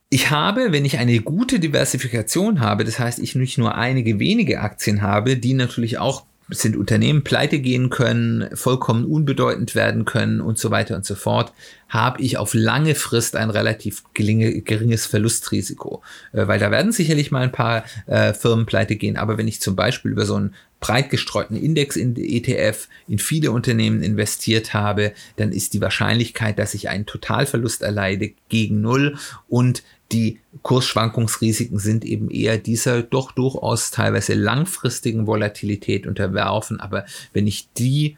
Ich habe, wenn ich eine gute Diversifikation habe, das heißt, ich nicht nur einige wenige Aktien habe, die natürlich auch sind Unternehmen pleite gehen können, vollkommen unbedeutend werden können und so weiter und so fort, habe ich auf lange Frist ein relativ geringes Verlustrisiko. Äh, weil da werden sicherlich mal ein paar äh, Firmen pleite gehen, aber wenn ich zum Beispiel über so einen breit gestreuten Index in ETF in viele Unternehmen investiert habe, dann ist die Wahrscheinlichkeit, dass ich einen Totalverlust erleide, gegen null und die Kursschwankungsrisiken sind eben eher dieser doch durchaus teilweise langfristigen Volatilität unterwerfen. Aber wenn ich die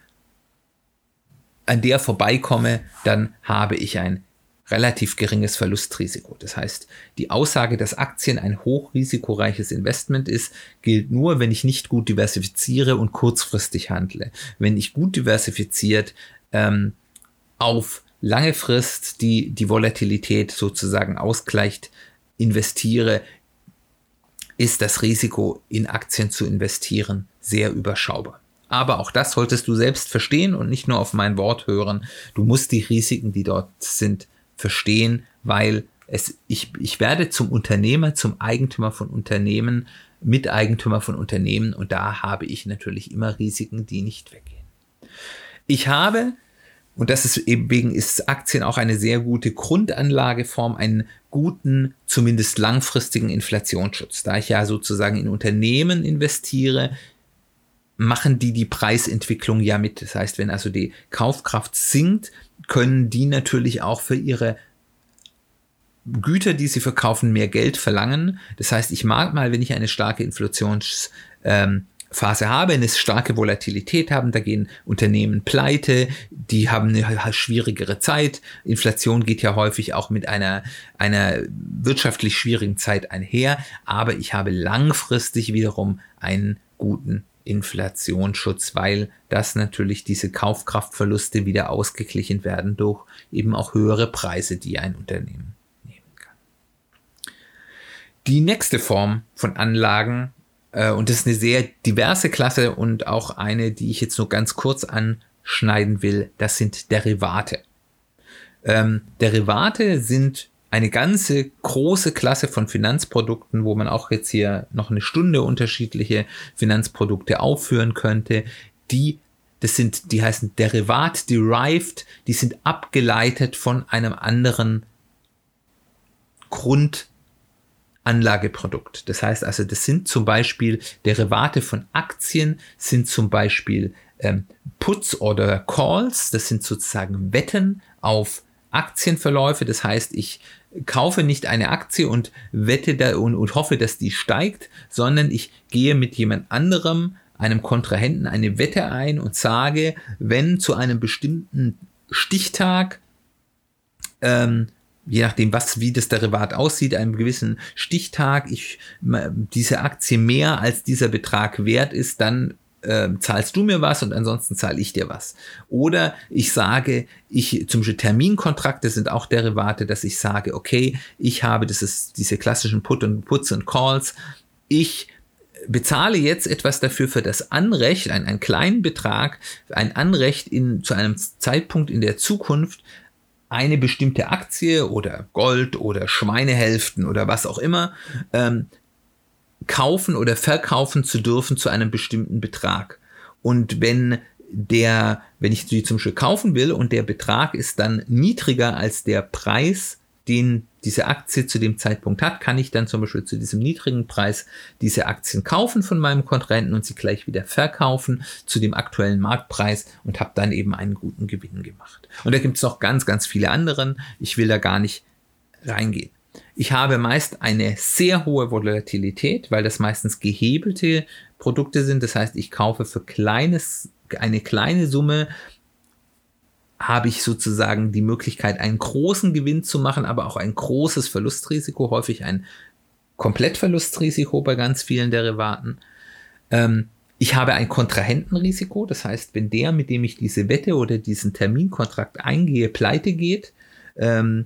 an der vorbeikomme, dann habe ich ein relativ geringes Verlustrisiko. Das heißt, die Aussage, dass Aktien ein hochrisikoreiches Investment ist, gilt nur, wenn ich nicht gut diversifiziere und kurzfristig handle. Wenn ich gut diversifiziert ähm, auf lange Frist die, die Volatilität sozusagen ausgleicht, investiere, ist das Risiko in Aktien zu investieren sehr überschaubar. Aber auch das solltest du selbst verstehen und nicht nur auf mein Wort hören. Du musst die Risiken, die dort sind, verstehen, weil es, ich, ich werde zum Unternehmer, zum Eigentümer von Unternehmen, Miteigentümer von Unternehmen und da habe ich natürlich immer Risiken, die nicht weggehen. Ich habe und das ist eben wegen ist Aktien auch eine sehr gute Grundanlageform, einen guten, zumindest langfristigen Inflationsschutz. Da ich ja sozusagen in Unternehmen investiere, machen die die Preisentwicklung ja mit. Das heißt, wenn also die Kaufkraft sinkt, können die natürlich auch für ihre Güter, die sie verkaufen, mehr Geld verlangen. Das heißt, ich mag mal, wenn ich eine starke Inflationsphase ähm, habe, eine starke Volatilität haben, da gehen Unternehmen pleite, die haben eine schwierigere Zeit. Inflation geht ja häufig auch mit einer, einer wirtschaftlich schwierigen Zeit einher, aber ich habe langfristig wiederum einen guten Inflationsschutz, weil das natürlich diese Kaufkraftverluste wieder ausgeglichen werden durch eben auch höhere Preise, die ein Unternehmen nehmen kann. Die nächste Form von Anlagen, und das ist eine sehr diverse Klasse und auch eine, die ich jetzt nur ganz kurz anschneiden will, das sind Derivate. Ähm, Derivate sind eine ganze große Klasse von Finanzprodukten, wo man auch jetzt hier noch eine Stunde unterschiedliche Finanzprodukte aufführen könnte, die das sind, die heißen Derivat, derived, die sind abgeleitet von einem anderen Grundanlageprodukt. Das heißt also, das sind zum Beispiel Derivate von Aktien, sind zum Beispiel ähm, Puts oder Calls, das sind sozusagen Wetten auf Aktienverläufe. Das heißt, ich kaufe nicht eine Aktie und wette da und, und hoffe, dass die steigt, sondern ich gehe mit jemand anderem, einem Kontrahenten, eine Wette ein und sage, wenn zu einem bestimmten Stichtag, ähm, je nachdem, was, wie das Derivat aussieht, einem gewissen Stichtag, ich diese Aktie mehr als dieser Betrag wert ist, dann äh, zahlst du mir was und ansonsten zahle ich dir was. Oder ich sage, ich, zum Beispiel Terminkontrakte sind auch Derivate, dass ich sage, okay, ich habe, das ist diese klassischen Put und Puts und Calls, ich bezahle jetzt etwas dafür für das Anrecht, einen, einen kleinen Betrag, ein Anrecht in, zu einem Zeitpunkt in der Zukunft, eine bestimmte Aktie oder Gold oder Schweinehälften oder was auch immer ähm, kaufen oder verkaufen zu dürfen zu einem bestimmten Betrag. Und wenn der, wenn ich sie zum Beispiel kaufen will und der Betrag ist dann niedriger als der Preis, den diese Aktie zu dem Zeitpunkt hat, kann ich dann zum Beispiel zu diesem niedrigen Preis diese Aktien kaufen von meinem Kontrahenten und sie gleich wieder verkaufen zu dem aktuellen Marktpreis und habe dann eben einen guten Gewinn gemacht. Und da gibt es noch ganz, ganz viele anderen. Ich will da gar nicht reingehen. Ich habe meist eine sehr hohe Volatilität, weil das meistens gehebelte Produkte sind. Das heißt, ich kaufe für kleines, eine kleine Summe habe ich sozusagen die Möglichkeit, einen großen Gewinn zu machen, aber auch ein großes Verlustrisiko, häufig ein Komplettverlustrisiko bei ganz vielen Derivaten. Ähm, ich habe ein Kontrahentenrisiko, das heißt, wenn der, mit dem ich diese Wette oder diesen Terminkontrakt eingehe, pleite geht, ähm,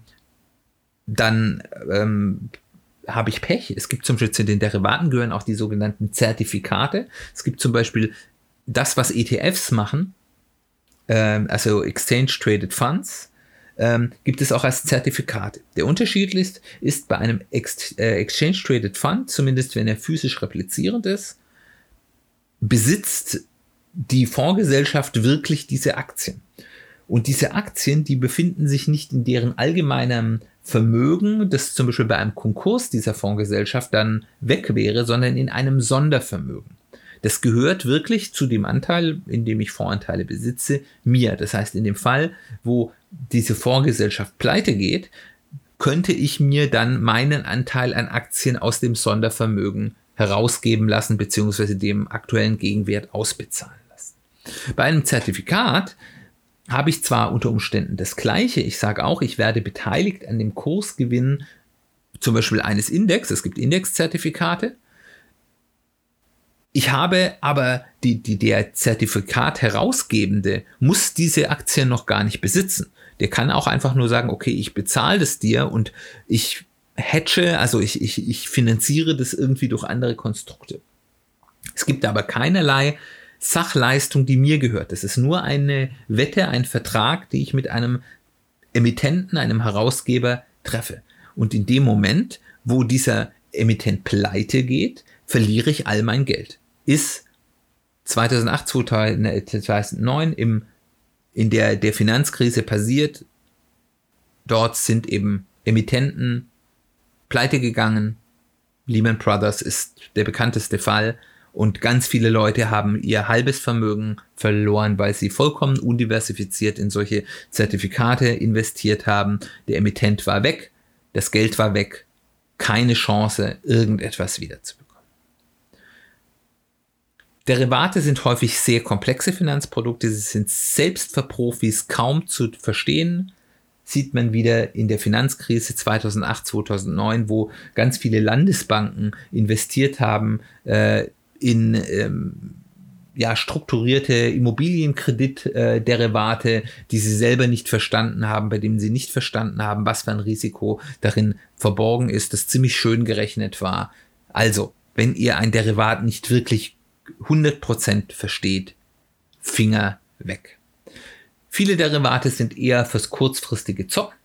dann ähm, habe ich Pech. Es gibt zum Beispiel zu den Derivaten gehören auch die sogenannten Zertifikate. Es gibt zum Beispiel das, was ETFs machen, ähm, also Exchange Traded Funds, ähm, gibt es auch als Zertifikate. Der Unterschied ist, ist bei einem Ex äh, Exchange Traded Fund, zumindest wenn er physisch replizierend ist, besitzt die Fondsgesellschaft wirklich diese Aktien. Und diese Aktien, die befinden sich nicht in deren allgemeinem Vermögen, das zum Beispiel bei einem Konkurs dieser Fondsgesellschaft dann weg wäre, sondern in einem Sondervermögen. Das gehört wirklich zu dem Anteil, in dem ich Fondsanteile besitze, mir. Das heißt, in dem Fall, wo diese Fondsgesellschaft pleite geht, könnte ich mir dann meinen Anteil an Aktien aus dem Sondervermögen herausgeben lassen, beziehungsweise dem aktuellen Gegenwert ausbezahlen lassen. Bei einem Zertifikat habe ich zwar unter Umständen das Gleiche, ich sage auch, ich werde beteiligt an dem Kursgewinn zum Beispiel eines Index, es gibt Indexzertifikate. Ich habe aber die, die, der Zertifikat herausgebende muss diese Aktien noch gar nicht besitzen. Der kann auch einfach nur sagen, okay, ich bezahle das dir und ich hatche, also ich, ich, ich finanziere das irgendwie durch andere Konstrukte. Es gibt aber keinerlei Sachleistung, die mir gehört. Das ist nur eine Wette, ein Vertrag, die ich mit einem Emittenten, einem Herausgeber treffe. Und in dem Moment, wo dieser Emittent pleite geht, verliere ich all mein Geld. Ist 2008, 2009 im in der der Finanzkrise passiert. Dort sind eben Emittenten pleite gegangen. Lehman Brothers ist der bekannteste Fall. Und ganz viele Leute haben ihr halbes Vermögen verloren, weil sie vollkommen undiversifiziert in solche Zertifikate investiert haben. Der Emittent war weg, das Geld war weg, keine Chance, irgendetwas wiederzubekommen. Derivate sind häufig sehr komplexe Finanzprodukte, sie sind selbst für Profis kaum zu verstehen. Sieht man wieder in der Finanzkrise 2008, 2009, wo ganz viele Landesbanken investiert haben äh, in ähm, ja, strukturierte Immobilienkreditderivate, äh, die sie selber nicht verstanden haben, bei denen sie nicht verstanden haben, was für ein Risiko darin verborgen ist, das ziemlich schön gerechnet war. Also, wenn ihr ein Derivat nicht wirklich 100% versteht, Finger weg. Viele Derivate sind eher fürs kurzfristige Zocken.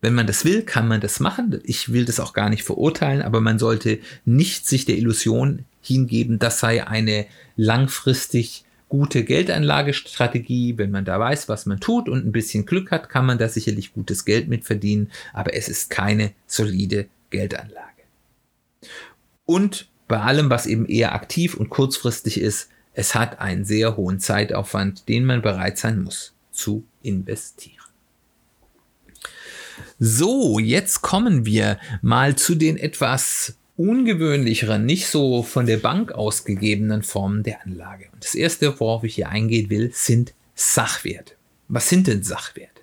Wenn man das will, kann man das machen. Ich will das auch gar nicht verurteilen, aber man sollte nicht sich der Illusion hingeben, das sei eine langfristig gute Geldanlagestrategie. Wenn man da weiß, was man tut und ein bisschen Glück hat, kann man da sicherlich gutes Geld mit verdienen, aber es ist keine solide Geldanlage. Und bei allem, was eben eher aktiv und kurzfristig ist, es hat einen sehr hohen Zeitaufwand, den man bereit sein muss zu investieren. So, jetzt kommen wir mal zu den etwas ungewöhnlicheren, nicht so von der Bank ausgegebenen Formen der Anlage. Und das erste, worauf ich hier eingehen will, sind Sachwerte. Was sind denn Sachwerte?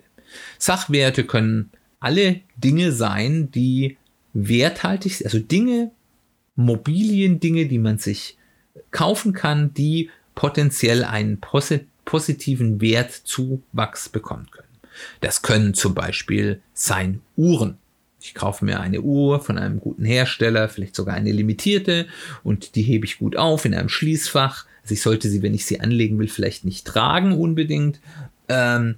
Sachwerte können alle Dinge sein, die werthaltig sind, also Dinge, Mobilien, Dinge, die man sich kaufen kann, die potenziell einen positiven Wertzuwachs bekommen können. Das können zum Beispiel sein Uhren. Ich kaufe mir eine Uhr von einem guten Hersteller, vielleicht sogar eine limitierte, und die hebe ich gut auf in einem Schließfach. Also ich sollte sie, wenn ich sie anlegen will, vielleicht nicht tragen unbedingt. Ähm,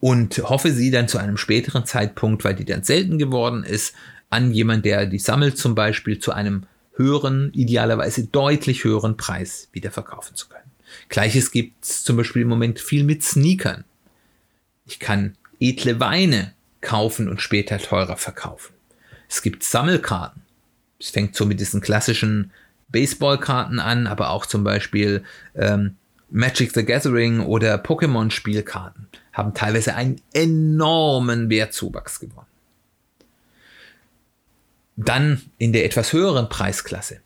und hoffe sie dann zu einem späteren Zeitpunkt, weil die dann selten geworden ist, an jemand, der die sammelt zum Beispiel, zu einem höheren, idealerweise deutlich höheren Preis wieder verkaufen zu können. Gleiches gibt es zum Beispiel im Moment viel mit Sneakern. Ich kann edle Weine kaufen und später teurer verkaufen. Es gibt Sammelkarten. Es fängt so mit diesen klassischen Baseballkarten an, aber auch zum Beispiel ähm, Magic the Gathering oder Pokémon-Spielkarten haben teilweise einen enormen Wertzuwachs gewonnen. Dann in der etwas höheren Preisklasse.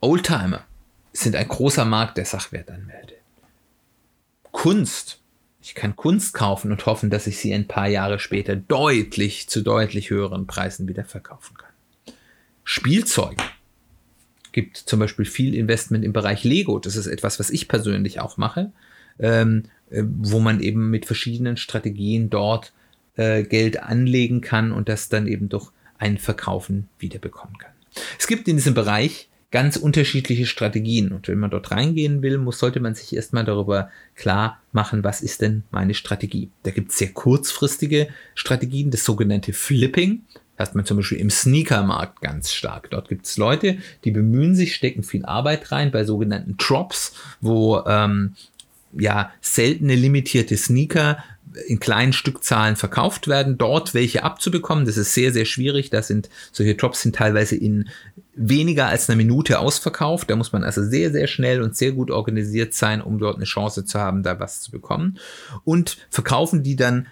Oldtimer sind ein großer Markt der Sachwertanmelde. Kunst ich kann Kunst kaufen und hoffen, dass ich sie ein paar Jahre später deutlich zu deutlich höheren Preisen wieder verkaufen kann. Spielzeuge gibt zum Beispiel viel Investment im Bereich Lego. Das ist etwas, was ich persönlich auch mache, ähm, äh, wo man eben mit verschiedenen Strategien dort äh, Geld anlegen kann und das dann eben durch ein Verkaufen wiederbekommen kann. Es gibt in diesem Bereich ganz unterschiedliche Strategien. Und wenn man dort reingehen will, muss, sollte man sich erstmal darüber klar machen, was ist denn meine Strategie. Da gibt es sehr kurzfristige Strategien, das sogenannte Flipping. Das hat man zum Beispiel im Sneakermarkt ganz stark. Dort gibt es Leute, die bemühen sich, stecken viel Arbeit rein bei sogenannten Drops, wo ähm, ja seltene limitierte Sneaker in kleinen Stückzahlen verkauft werden, dort welche abzubekommen. Das ist sehr, sehr schwierig. Da sind solche Drops sind teilweise in weniger als einer Minute ausverkauft. Da muss man also sehr, sehr schnell und sehr gut organisiert sein, um dort eine Chance zu haben, da was zu bekommen. Und verkaufen die dann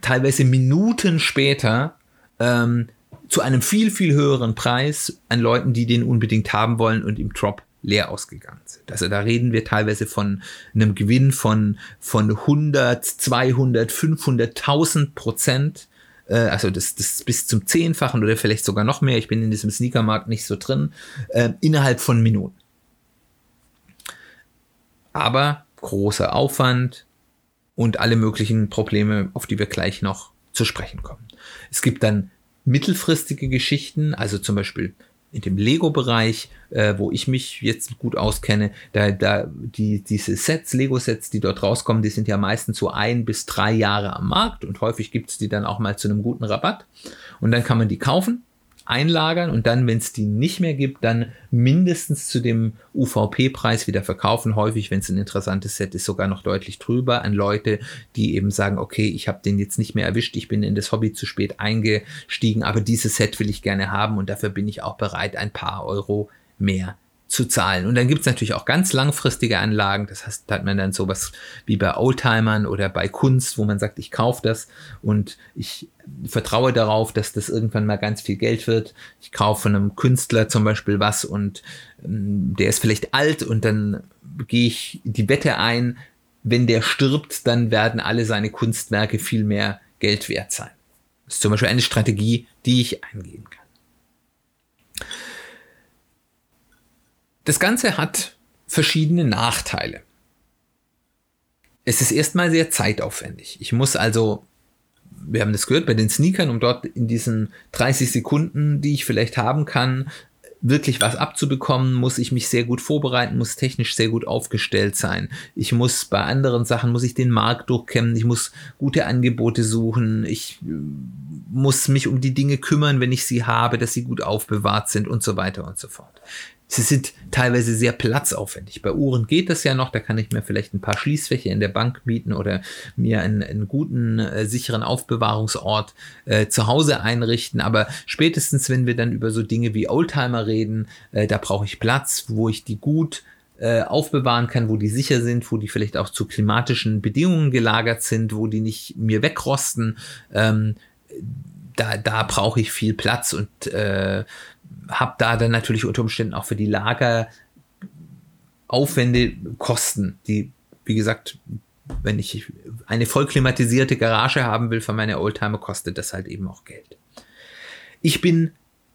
teilweise Minuten später ähm, zu einem viel, viel höheren Preis an Leuten, die den unbedingt haben wollen und im Drop leer ausgegangen sind. Also da reden wir teilweise von einem Gewinn von, von 100, 200, 500.000 Prozent. Äh, also das, das bis zum Zehnfachen oder vielleicht sogar noch mehr. Ich bin in diesem Sneakermarkt nicht so drin. Äh, innerhalb von Minuten. Aber großer Aufwand und alle möglichen Probleme, auf die wir gleich noch zu sprechen kommen. Es gibt dann mittelfristige Geschichten, also zum Beispiel in dem Lego-Bereich, äh, wo ich mich jetzt gut auskenne, da, da die, diese Sets, Lego-Sets, die dort rauskommen, die sind ja meistens so ein bis drei Jahre am Markt und häufig gibt es die dann auch mal zu einem guten Rabatt und dann kann man die kaufen einlagern und dann, wenn es die nicht mehr gibt, dann mindestens zu dem UVP-Preis wieder verkaufen. Häufig, wenn es ein interessantes Set ist, sogar noch deutlich drüber an Leute, die eben sagen, okay, ich habe den jetzt nicht mehr erwischt, ich bin in das Hobby zu spät eingestiegen, aber dieses Set will ich gerne haben und dafür bin ich auch bereit, ein paar Euro mehr zu zahlen. Und dann gibt es natürlich auch ganz langfristige Anlagen. Das heißt, da hat man dann sowas wie bei Oldtimern oder bei Kunst, wo man sagt, ich kaufe das und ich vertraue darauf, dass das irgendwann mal ganz viel Geld wird. Ich kaufe von einem Künstler zum Beispiel was und ähm, der ist vielleicht alt und dann gehe ich die Wette ein, wenn der stirbt, dann werden alle seine Kunstwerke viel mehr Geld wert sein. Das ist zum Beispiel eine Strategie, die ich eingehen kann. Das Ganze hat verschiedene Nachteile. Es ist erstmal sehr zeitaufwendig. Ich muss also, wir haben das gehört, bei den Sneakern, um dort in diesen 30 Sekunden, die ich vielleicht haben kann, wirklich was abzubekommen, muss ich mich sehr gut vorbereiten, muss technisch sehr gut aufgestellt sein. Ich muss bei anderen Sachen, muss ich den Markt durchkämmen, ich muss gute Angebote suchen, ich äh, muss mich um die Dinge kümmern, wenn ich sie habe, dass sie gut aufbewahrt sind und so weiter und so fort. Sie sind teilweise sehr platzaufwendig. Bei Uhren geht das ja noch, da kann ich mir vielleicht ein paar Schließfächer in der Bank mieten oder mir einen, einen guten, äh, sicheren Aufbewahrungsort äh, zu Hause einrichten. Aber spätestens, wenn wir dann über so Dinge wie Oldtimer reden, äh, da brauche ich Platz, wo ich die gut äh, aufbewahren kann, wo die sicher sind, wo die vielleicht auch zu klimatischen Bedingungen gelagert sind, wo die nicht mir wegrosten. Ähm, da, da brauche ich viel Platz und äh, habe da dann natürlich unter Umständen auch für die Lager Aufwände, Kosten, die, wie gesagt, wenn ich eine voll klimatisierte Garage haben will für meine Oldtimer, kostet das halt eben auch Geld. Ich bin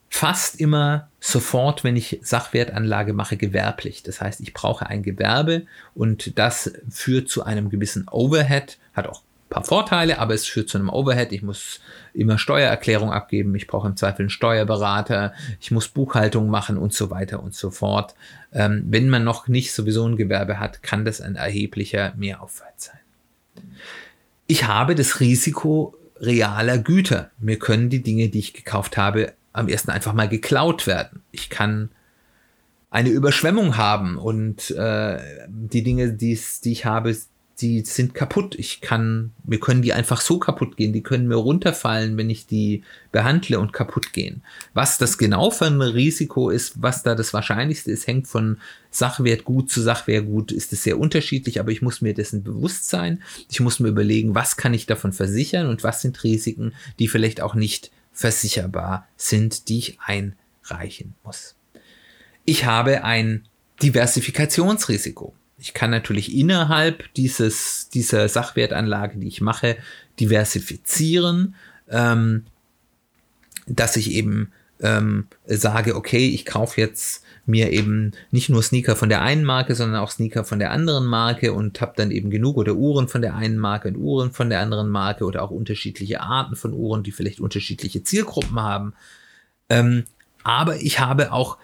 fast immer sofort, wenn ich Sachwertanlage mache, gewerblich. Das heißt, ich brauche ein Gewerbe und das führt zu einem gewissen Overhead, hat auch paar Vorteile, aber es führt zu einem Overhead. Ich muss immer Steuererklärung abgeben, ich brauche im Zweifel einen Steuerberater, ich muss Buchhaltung machen und so weiter und so fort. Ähm, wenn man noch nicht sowieso ein Gewerbe hat, kann das ein erheblicher Mehraufwand sein. Ich habe das Risiko realer Güter. Mir können die Dinge, die ich gekauft habe, am ersten einfach mal geklaut werden. Ich kann eine Überschwemmung haben und äh, die Dinge, die ich habe, die sind kaputt. Ich kann, mir können die einfach so kaputt gehen. Die können mir runterfallen, wenn ich die behandle und kaputt gehen. Was das genau für ein Risiko ist, was da das Wahrscheinlichste ist, hängt von Sachwertgut zu Sachwertgut, ist es sehr unterschiedlich, aber ich muss mir dessen bewusst sein. Ich muss mir überlegen, was kann ich davon versichern und was sind Risiken, die vielleicht auch nicht versicherbar sind, die ich einreichen muss. Ich habe ein Diversifikationsrisiko. Ich kann natürlich innerhalb dieses, dieser Sachwertanlage, die ich mache, diversifizieren, ähm, dass ich eben ähm, sage, okay, ich kaufe jetzt mir eben nicht nur Sneaker von der einen Marke, sondern auch Sneaker von der anderen Marke und habe dann eben genug oder Uhren von der einen Marke und Uhren von der anderen Marke oder auch unterschiedliche Arten von Uhren, die vielleicht unterschiedliche Zielgruppen haben. Ähm, aber ich habe auch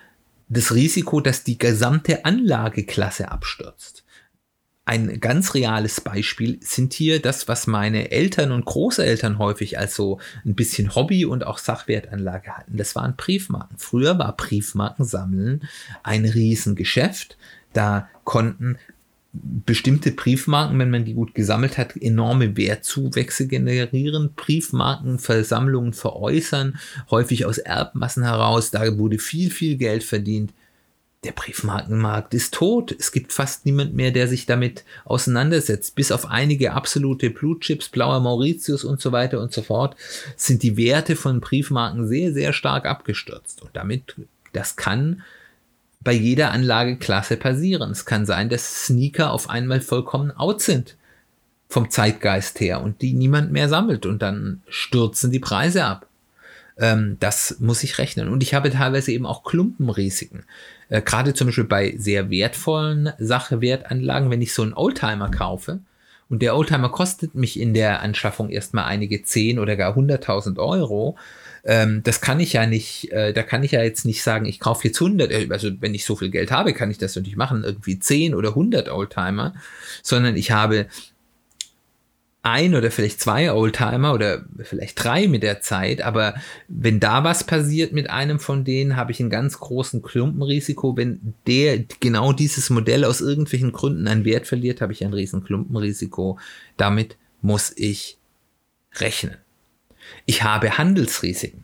das Risiko, dass die gesamte Anlageklasse abstürzt. Ein ganz reales Beispiel sind hier das, was meine Eltern und Großeltern häufig als so ein bisschen Hobby und auch Sachwertanlage hatten. Das waren Briefmarken. Früher war Briefmarkensammeln ein Riesengeschäft. Da konnten bestimmte Briefmarken, wenn man die gut gesammelt hat, enorme Wertzuwächse generieren, Briefmarkenversammlungen veräußern, häufig aus Erbmassen heraus. Da wurde viel, viel Geld verdient der Briefmarkenmarkt ist tot. Es gibt fast niemand mehr, der sich damit auseinandersetzt. Bis auf einige absolute Blue Chips, blauer Mauritius und so weiter und so fort, sind die Werte von Briefmarken sehr, sehr stark abgestürzt. Und damit, das kann bei jeder Anlageklasse passieren. Es kann sein, dass Sneaker auf einmal vollkommen out sind vom Zeitgeist her und die niemand mehr sammelt und dann stürzen die Preise ab. Ähm, das muss ich rechnen. Und ich habe teilweise eben auch Klumpenrisiken. Äh, Gerade zum Beispiel bei sehr wertvollen Sache-Wertanlagen, wenn ich so einen Oldtimer kaufe und der Oldtimer kostet mich in der Anschaffung erstmal einige 10 oder gar 100.000 Euro, ähm, das kann ich ja nicht, äh, da kann ich ja jetzt nicht sagen, ich kaufe jetzt 100, äh, also wenn ich so viel Geld habe, kann ich das natürlich machen, irgendwie 10 oder 100 Oldtimer, sondern ich habe ein oder vielleicht zwei Oldtimer oder vielleicht drei mit der Zeit, aber wenn da was passiert mit einem von denen, habe ich einen ganz großen Klumpenrisiko. Wenn der genau dieses Modell aus irgendwelchen Gründen einen Wert verliert, habe ich ein riesen Klumpenrisiko. Damit muss ich rechnen. Ich habe Handelsrisiken.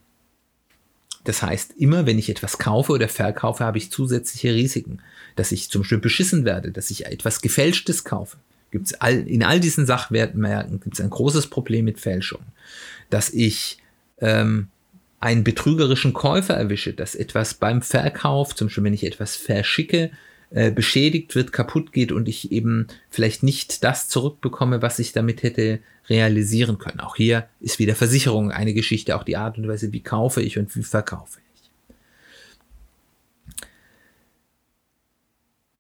Das heißt, immer wenn ich etwas kaufe oder verkaufe, habe ich zusätzliche Risiken, dass ich zum Beispiel beschissen werde, dass ich etwas Gefälschtes kaufe gibt's all, in all diesen Sachwertmärkten gibt es ein großes Problem mit Fälschung. Dass ich ähm, einen betrügerischen Käufer erwische, dass etwas beim Verkauf, zum Beispiel wenn ich etwas verschicke, äh, beschädigt wird, kaputt geht und ich eben vielleicht nicht das zurückbekomme, was ich damit hätte realisieren können. Auch hier ist wieder Versicherung eine Geschichte, auch die Art und Weise, wie kaufe ich und wie verkaufe ich.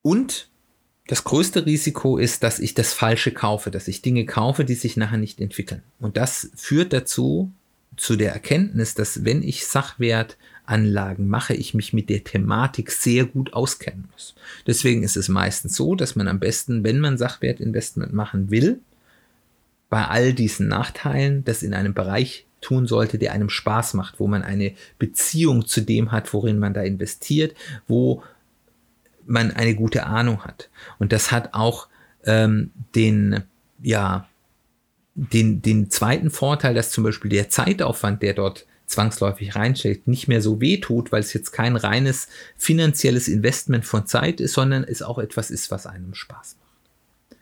Und das größte Risiko ist, dass ich das Falsche kaufe, dass ich Dinge kaufe, die sich nachher nicht entwickeln. Und das führt dazu, zu der Erkenntnis, dass wenn ich Sachwertanlagen mache, ich mich mit der Thematik sehr gut auskennen muss. Deswegen ist es meistens so, dass man am besten, wenn man Sachwertinvestment machen will, bei all diesen Nachteilen das in einem Bereich tun sollte, der einem Spaß macht, wo man eine Beziehung zu dem hat, worin man da investiert, wo man eine gute Ahnung hat. Und das hat auch ähm, den, ja, den, den zweiten Vorteil, dass zum Beispiel der Zeitaufwand, der dort zwangsläufig reinsteckt, nicht mehr so weh tut, weil es jetzt kein reines finanzielles Investment von Zeit ist, sondern es auch etwas ist, was einem Spaß macht.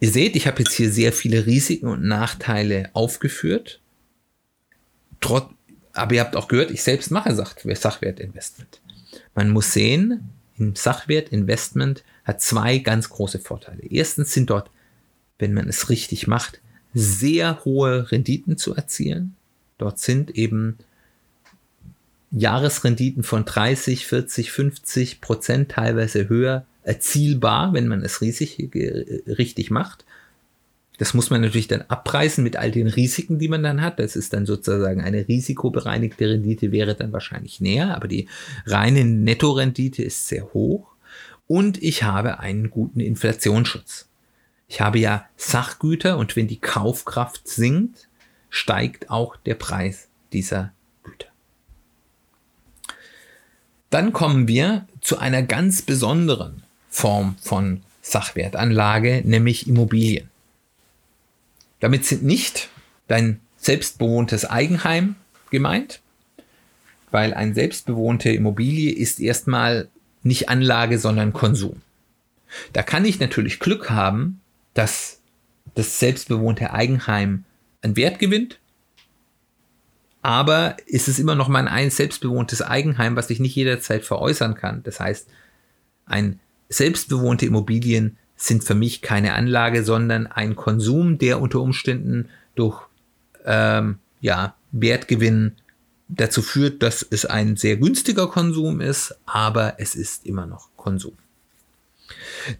Ihr seht, ich habe jetzt hier sehr viele Risiken und Nachteile aufgeführt. Trot, aber ihr habt auch gehört, ich selbst mache Sachwertinvestment. Man muss sehen, im Sachwertinvestment hat zwei ganz große Vorteile. Erstens sind dort, wenn man es richtig macht, sehr hohe Renditen zu erzielen. Dort sind eben Jahresrenditen von 30, 40, 50 Prozent teilweise höher erzielbar, wenn man es richtig, richtig macht. Das muss man natürlich dann abpreisen mit all den Risiken, die man dann hat. Das ist dann sozusagen eine risikobereinigte Rendite, wäre dann wahrscheinlich näher, aber die reine Nettorendite ist sehr hoch. Und ich habe einen guten Inflationsschutz. Ich habe ja Sachgüter und wenn die Kaufkraft sinkt, steigt auch der Preis dieser Güter. Dann kommen wir zu einer ganz besonderen Form von Sachwertanlage, nämlich Immobilien. Damit sind nicht dein selbstbewohntes Eigenheim gemeint, weil eine selbstbewohnte Immobilie ist erstmal nicht Anlage, sondern Konsum. Da kann ich natürlich Glück haben, dass das selbstbewohnte Eigenheim an Wert gewinnt, aber ist es immer noch mein ein selbstbewohntes Eigenheim, was ich nicht jederzeit veräußern kann. Das heißt, ein selbstbewohnte Immobilien sind für mich keine Anlage, sondern ein Konsum, der unter Umständen durch ähm, ja, Wertgewinn dazu führt, dass es ein sehr günstiger Konsum ist, aber es ist immer noch Konsum.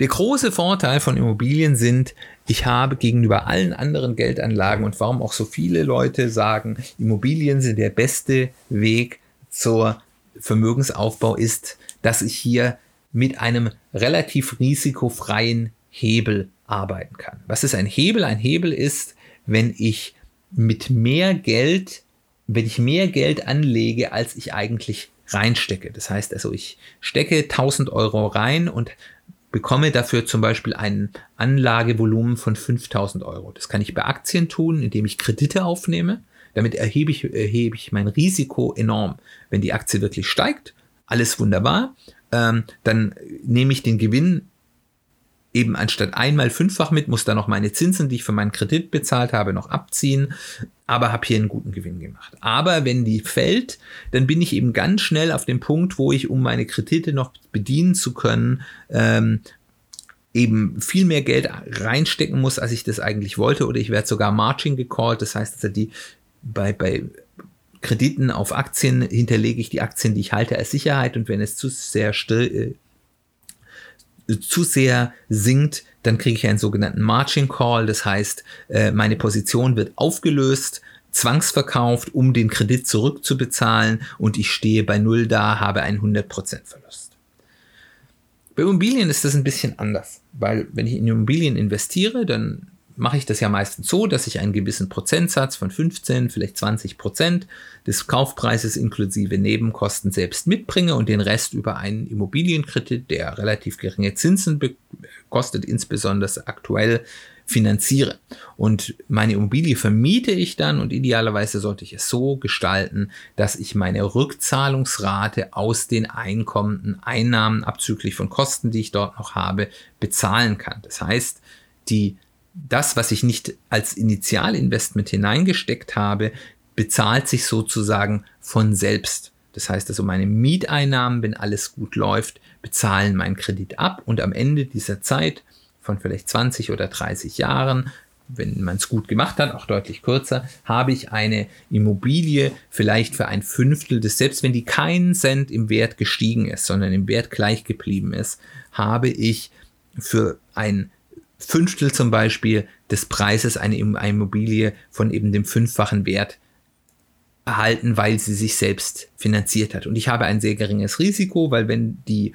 Der große Vorteil von Immobilien sind, ich habe gegenüber allen anderen Geldanlagen und warum auch so viele Leute sagen, Immobilien sind der beste Weg zur Vermögensaufbau ist, dass ich hier mit einem relativ risikofreien Hebel arbeiten kann. Was ist ein Hebel? Ein Hebel ist, wenn ich mit mehr Geld, wenn ich mehr Geld anlege, als ich eigentlich reinstecke. Das heißt also, ich stecke 1000 Euro rein und bekomme dafür zum Beispiel ein Anlagevolumen von 5000 Euro. Das kann ich bei Aktien tun, indem ich Kredite aufnehme. Damit erhebe ich, erhebe ich mein Risiko enorm. Wenn die Aktie wirklich steigt, alles wunderbar ähm, dann nehme ich den Gewinn eben anstatt einmal fünffach mit, muss dann noch meine Zinsen, die ich für meinen Kredit bezahlt habe, noch abziehen, aber habe hier einen guten Gewinn gemacht. Aber wenn die fällt, dann bin ich eben ganz schnell auf dem Punkt, wo ich, um meine Kredite noch bedienen zu können, ähm, eben viel mehr Geld reinstecken muss, als ich das eigentlich wollte, oder ich werde sogar Margin gecallt, das heißt, dass die bei, bei Krediten auf Aktien hinterlege ich die Aktien, die ich halte, als Sicherheit. Und wenn es zu sehr still, äh, zu sehr sinkt, dann kriege ich einen sogenannten Margin Call. Das heißt, äh, meine Position wird aufgelöst, zwangsverkauft, um den Kredit zurückzubezahlen und ich stehe bei Null da, habe einen 100% Verlust. Bei Immobilien ist das ein bisschen anders, weil wenn ich in Immobilien investiere, dann mache ich das ja meistens so, dass ich einen gewissen Prozentsatz von 15, vielleicht 20 Prozent des Kaufpreises inklusive Nebenkosten selbst mitbringe und den Rest über einen Immobilienkredit, der relativ geringe Zinsen kostet, insbesondere aktuell finanziere. Und meine Immobilie vermiete ich dann und idealerweise sollte ich es so gestalten, dass ich meine Rückzahlungsrate aus den einkommenden Einnahmen abzüglich von Kosten, die ich dort noch habe, bezahlen kann. Das heißt, die das, was ich nicht als Initialinvestment hineingesteckt habe, bezahlt sich sozusagen von selbst. Das heißt also, meine Mieteinnahmen, wenn alles gut läuft, bezahlen meinen Kredit ab und am Ende dieser Zeit von vielleicht 20 oder 30 Jahren, wenn man es gut gemacht hat, auch deutlich kürzer, habe ich eine Immobilie vielleicht für ein Fünftel des, selbst wenn die keinen Cent im Wert gestiegen ist, sondern im Wert gleich geblieben ist, habe ich für ein Fünftel zum Beispiel des Preises eine Immobilie von eben dem fünffachen Wert erhalten, weil sie sich selbst finanziert hat. Und ich habe ein sehr geringes Risiko, weil wenn die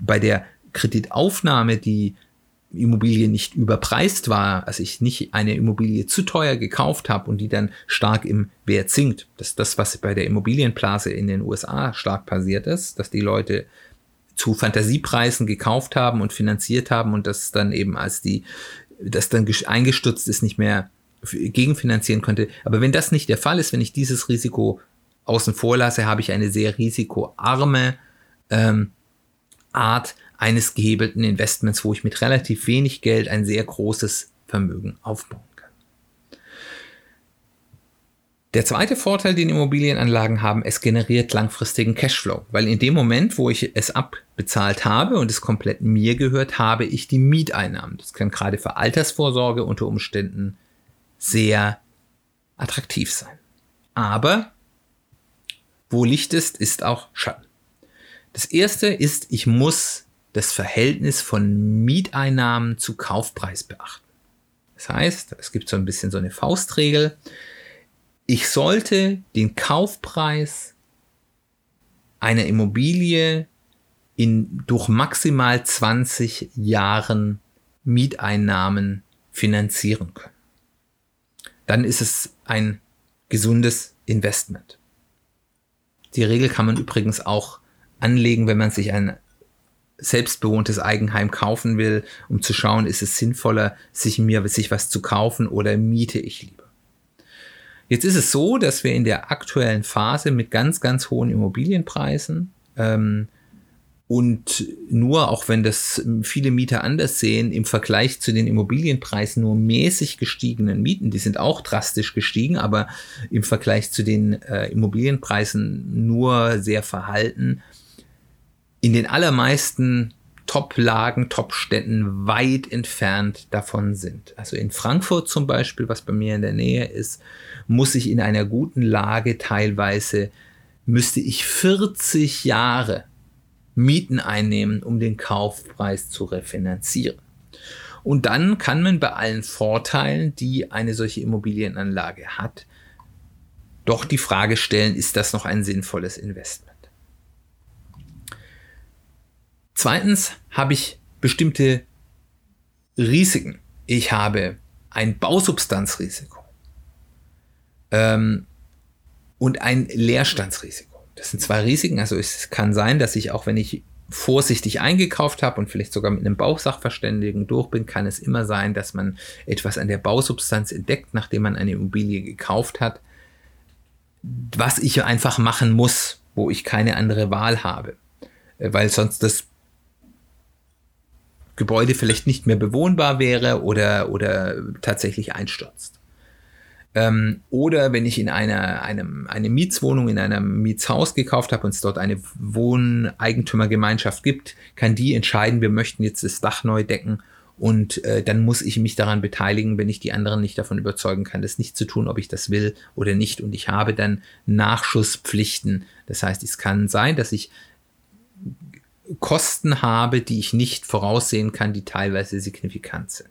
bei der Kreditaufnahme die Immobilie nicht überpreist war, also ich nicht eine Immobilie zu teuer gekauft habe und die dann stark im Wert sinkt. Das ist das, was bei der Immobilienblase in den USA stark passiert ist, dass die Leute zu Fantasiepreisen gekauft haben und finanziert haben und das dann eben als die, das dann eingestürzt ist, nicht mehr gegenfinanzieren konnte. Aber wenn das nicht der Fall ist, wenn ich dieses Risiko außen vor lasse, habe ich eine sehr risikoarme ähm, Art eines gehebelten Investments, wo ich mit relativ wenig Geld ein sehr großes Vermögen aufbauen kann. Der zweite Vorteil, den Immobilienanlagen haben, es generiert langfristigen Cashflow, weil in dem Moment, wo ich es abbezahlt habe und es komplett mir gehört, habe ich die Mieteinnahmen. Das kann gerade für Altersvorsorge unter Umständen sehr attraktiv sein. Aber wo Licht ist, ist auch Schatten. Das erste ist, ich muss das Verhältnis von Mieteinnahmen zu Kaufpreis beachten. Das heißt, es gibt so ein bisschen so eine Faustregel. Ich sollte den Kaufpreis einer Immobilie in durch maximal 20 Jahren Mieteinnahmen finanzieren können. Dann ist es ein gesundes Investment. Die Regel kann man übrigens auch anlegen, wenn man sich ein selbstbewohntes Eigenheim kaufen will, um zu schauen, ist es sinnvoller, sich mir sich was zu kaufen oder miete ich lieber. Jetzt ist es so, dass wir in der aktuellen Phase mit ganz, ganz hohen Immobilienpreisen ähm, und nur, auch wenn das viele Mieter anders sehen, im Vergleich zu den Immobilienpreisen nur mäßig gestiegenen Mieten, die sind auch drastisch gestiegen, aber im Vergleich zu den äh, Immobilienpreisen nur sehr verhalten, in den allermeisten Top-Lagen, Top-Städten weit entfernt davon sind. Also in Frankfurt zum Beispiel, was bei mir in der Nähe ist, muss ich in einer guten Lage teilweise, müsste ich 40 Jahre Mieten einnehmen, um den Kaufpreis zu refinanzieren. Und dann kann man bei allen Vorteilen, die eine solche Immobilienanlage hat, doch die Frage stellen, ist das noch ein sinnvolles Investment? Zweitens habe ich bestimmte Risiken. Ich habe ein Bausubstanzrisiko ähm, und ein Leerstandsrisiko. Das sind zwei Risiken. Also es kann sein, dass ich auch wenn ich vorsichtig eingekauft habe und vielleicht sogar mit einem Bausachverständigen durch bin, kann es immer sein, dass man etwas an der Bausubstanz entdeckt, nachdem man eine Immobilie gekauft hat, was ich einfach machen muss, wo ich keine andere Wahl habe, äh, weil sonst das Gebäude vielleicht nicht mehr bewohnbar wäre oder, oder tatsächlich einstürzt. Ähm, oder wenn ich in einer einem, eine Mietswohnung, in einem Mietshaus gekauft habe und es dort eine Wohneigentümergemeinschaft gibt, kann die entscheiden, wir möchten jetzt das Dach neu decken und äh, dann muss ich mich daran beteiligen, wenn ich die anderen nicht davon überzeugen kann, das nicht zu tun, ob ich das will oder nicht. Und ich habe dann Nachschusspflichten. Das heißt, es kann sein, dass ich Kosten habe, die ich nicht voraussehen kann, die teilweise signifikant sind.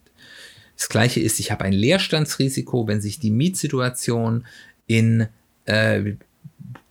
Das gleiche ist, ich habe ein Leerstandsrisiko, wenn sich die Mietsituation in äh,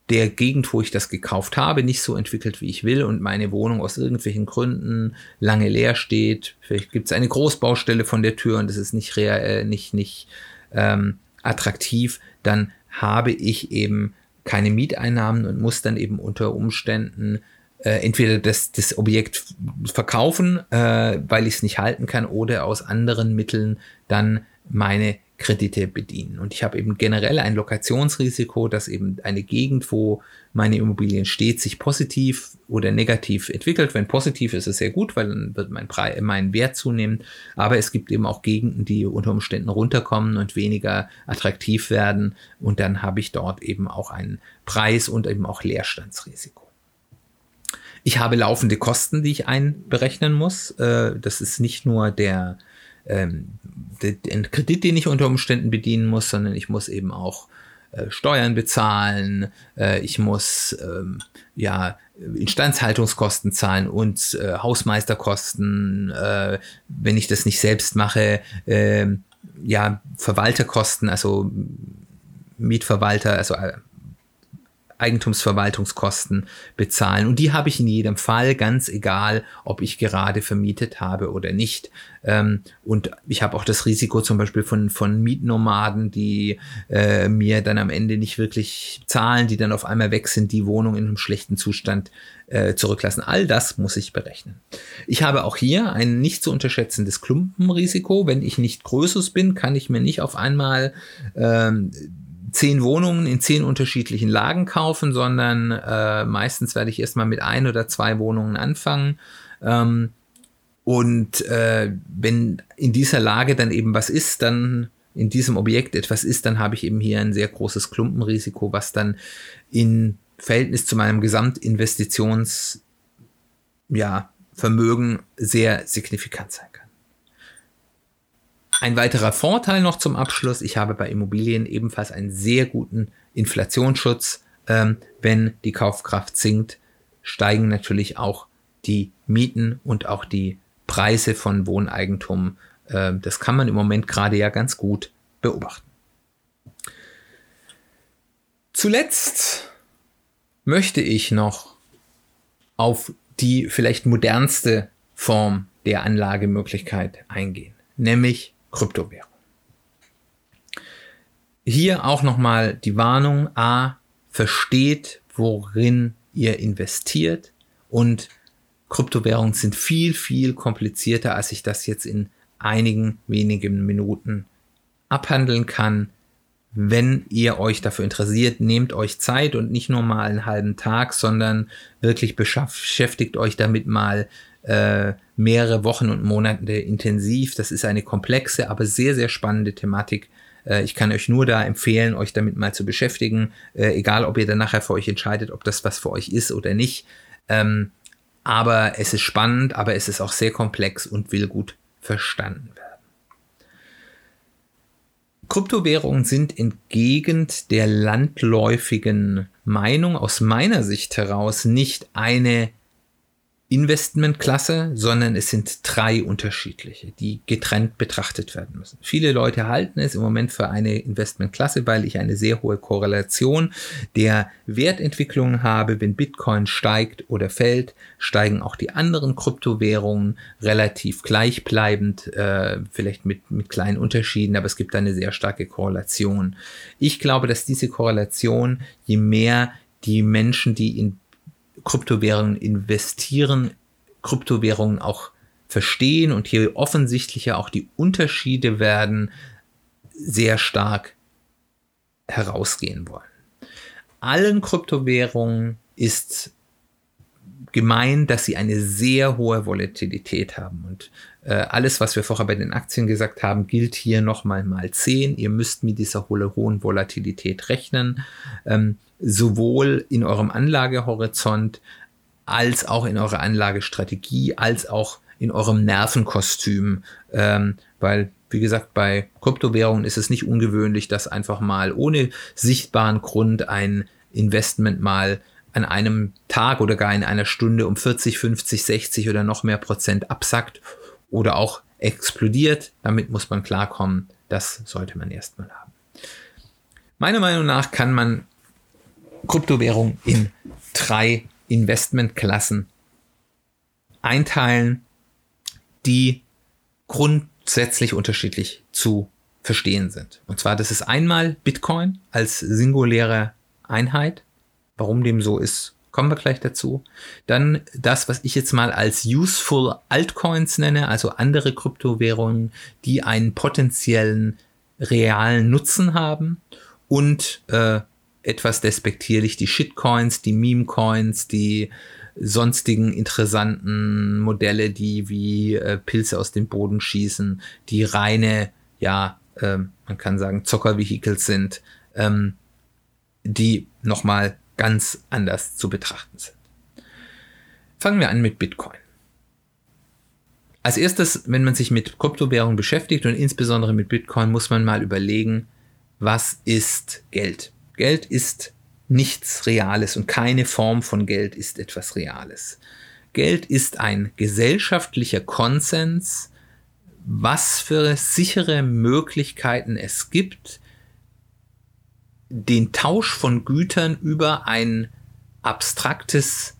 der Gegend, wo ich das gekauft habe, nicht so entwickelt, wie ich will und meine Wohnung aus irgendwelchen Gründen lange leer steht. Vielleicht gibt es eine Großbaustelle von der Tür und es ist nicht, äh, nicht, nicht ähm, attraktiv, dann habe ich eben keine Mieteinnahmen und muss dann eben unter Umständen äh, entweder das, das Objekt verkaufen, äh, weil ich es nicht halten kann, oder aus anderen Mitteln dann meine Kredite bedienen. Und ich habe eben generell ein Lokationsrisiko, dass eben eine Gegend, wo meine Immobilien steht, sich positiv oder negativ entwickelt. Wenn positiv ist es sehr gut, weil dann wird mein, Preis, mein Wert zunehmen. Aber es gibt eben auch Gegenden, die unter Umständen runterkommen und weniger attraktiv werden. Und dann habe ich dort eben auch einen Preis und eben auch Leerstandsrisiko. Ich habe laufende Kosten, die ich einberechnen muss. Äh, das ist nicht nur der ähm, den Kredit, den ich unter Umständen bedienen muss, sondern ich muss eben auch äh, Steuern bezahlen, äh, ich muss ähm, ja Instandhaltungskosten zahlen und Hausmeisterkosten, wenn ich das nicht selbst mache, ähm, ja Verwalterkosten, also Mietverwalter, also Eigentumsverwaltungskosten bezahlen. Und die habe ich in jedem Fall, ganz egal, ob ich gerade vermietet habe oder nicht. Ähm, und ich habe auch das Risiko zum Beispiel von, von Mietnomaden, die äh, mir dann am Ende nicht wirklich zahlen, die dann auf einmal weg sind, die Wohnung in einem schlechten Zustand äh, zurücklassen. All das muss ich berechnen. Ich habe auch hier ein nicht zu unterschätzendes Klumpenrisiko. Wenn ich nicht Größeres bin, kann ich mir nicht auf einmal ähm, zehn Wohnungen in zehn unterschiedlichen Lagen kaufen, sondern äh, meistens werde ich erstmal mit ein oder zwei Wohnungen anfangen. Ähm, und äh, wenn in dieser Lage dann eben was ist, dann in diesem Objekt etwas ist, dann habe ich eben hier ein sehr großes Klumpenrisiko, was dann in Verhältnis zu meinem Gesamtinvestitionsvermögen ja, sehr signifikant sein kann. Ein weiterer Vorteil noch zum Abschluss, ich habe bei Immobilien ebenfalls einen sehr guten Inflationsschutz. Ähm, wenn die Kaufkraft sinkt, steigen natürlich auch die Mieten und auch die Preise von Wohneigentum. Äh, das kann man im Moment gerade ja ganz gut beobachten. Zuletzt möchte ich noch auf die vielleicht modernste Form der Anlagemöglichkeit eingehen, nämlich Kryptowährung. Hier auch nochmal die Warnung. A, versteht, worin ihr investiert und Kryptowährungen sind viel, viel komplizierter, als ich das jetzt in einigen wenigen Minuten abhandeln kann. Wenn ihr euch dafür interessiert, nehmt euch Zeit und nicht nur mal einen halben Tag, sondern wirklich beschäftigt euch damit mal äh, mehrere Wochen und Monate intensiv. Das ist eine komplexe, aber sehr, sehr spannende Thematik. Äh, ich kann euch nur da empfehlen, euch damit mal zu beschäftigen, äh, egal ob ihr dann nachher für euch entscheidet, ob das was für euch ist oder nicht. Ähm, aber es ist spannend, aber es ist auch sehr komplex und will gut verstanden werden. Kryptowährungen sind entgegen der landläufigen Meinung aus meiner Sicht heraus nicht eine Investmentklasse, sondern es sind drei unterschiedliche, die getrennt betrachtet werden müssen. Viele Leute halten es im Moment für eine Investmentklasse, weil ich eine sehr hohe Korrelation der Wertentwicklung habe. Wenn Bitcoin steigt oder fällt, steigen auch die anderen Kryptowährungen relativ gleichbleibend, äh, vielleicht mit, mit kleinen Unterschieden, aber es gibt eine sehr starke Korrelation. Ich glaube, dass diese Korrelation, je mehr die Menschen, die in Kryptowährungen investieren, Kryptowährungen auch verstehen und hier offensichtlicher auch die Unterschiede werden sehr stark herausgehen wollen. Allen Kryptowährungen ist gemein, dass sie eine sehr hohe Volatilität haben. Und äh, alles, was wir vorher bei den Aktien gesagt haben, gilt hier nochmal mal 10. Ihr müsst mit dieser hohen Volatilität rechnen. Ähm, sowohl in eurem Anlagehorizont als auch in eurer Anlagestrategie, als auch in eurem Nervenkostüm, ähm, weil wie gesagt, bei Kryptowährungen ist es nicht ungewöhnlich, dass einfach mal ohne sichtbaren Grund ein Investment mal an einem Tag oder gar in einer Stunde um 40, 50, 60 oder noch mehr Prozent absackt oder auch explodiert. Damit muss man klarkommen. Das sollte man erstmal haben. Meiner Meinung nach kann man Kryptowährung in drei Investmentklassen einteilen, die grundsätzlich unterschiedlich zu verstehen sind. Und zwar, das ist einmal Bitcoin als singuläre Einheit. Warum dem so ist, kommen wir gleich dazu. Dann das, was ich jetzt mal als useful Altcoins nenne, also andere Kryptowährungen, die einen potenziellen realen Nutzen haben und äh, etwas despektierlich die Shitcoins, die Meme-Coins, die sonstigen interessanten Modelle, die wie äh, Pilze aus dem Boden schießen, die reine, ja, äh, man kann sagen, Zockervehicles sind, ähm, die nochmal ganz anders zu betrachten sind. Fangen wir an mit Bitcoin. Als erstes, wenn man sich mit Kryptowährungen beschäftigt und insbesondere mit Bitcoin, muss man mal überlegen, was ist Geld? Geld ist nichts Reales und keine Form von Geld ist etwas Reales. Geld ist ein gesellschaftlicher Konsens, was für sichere Möglichkeiten es gibt, den Tausch von Gütern über ein abstraktes,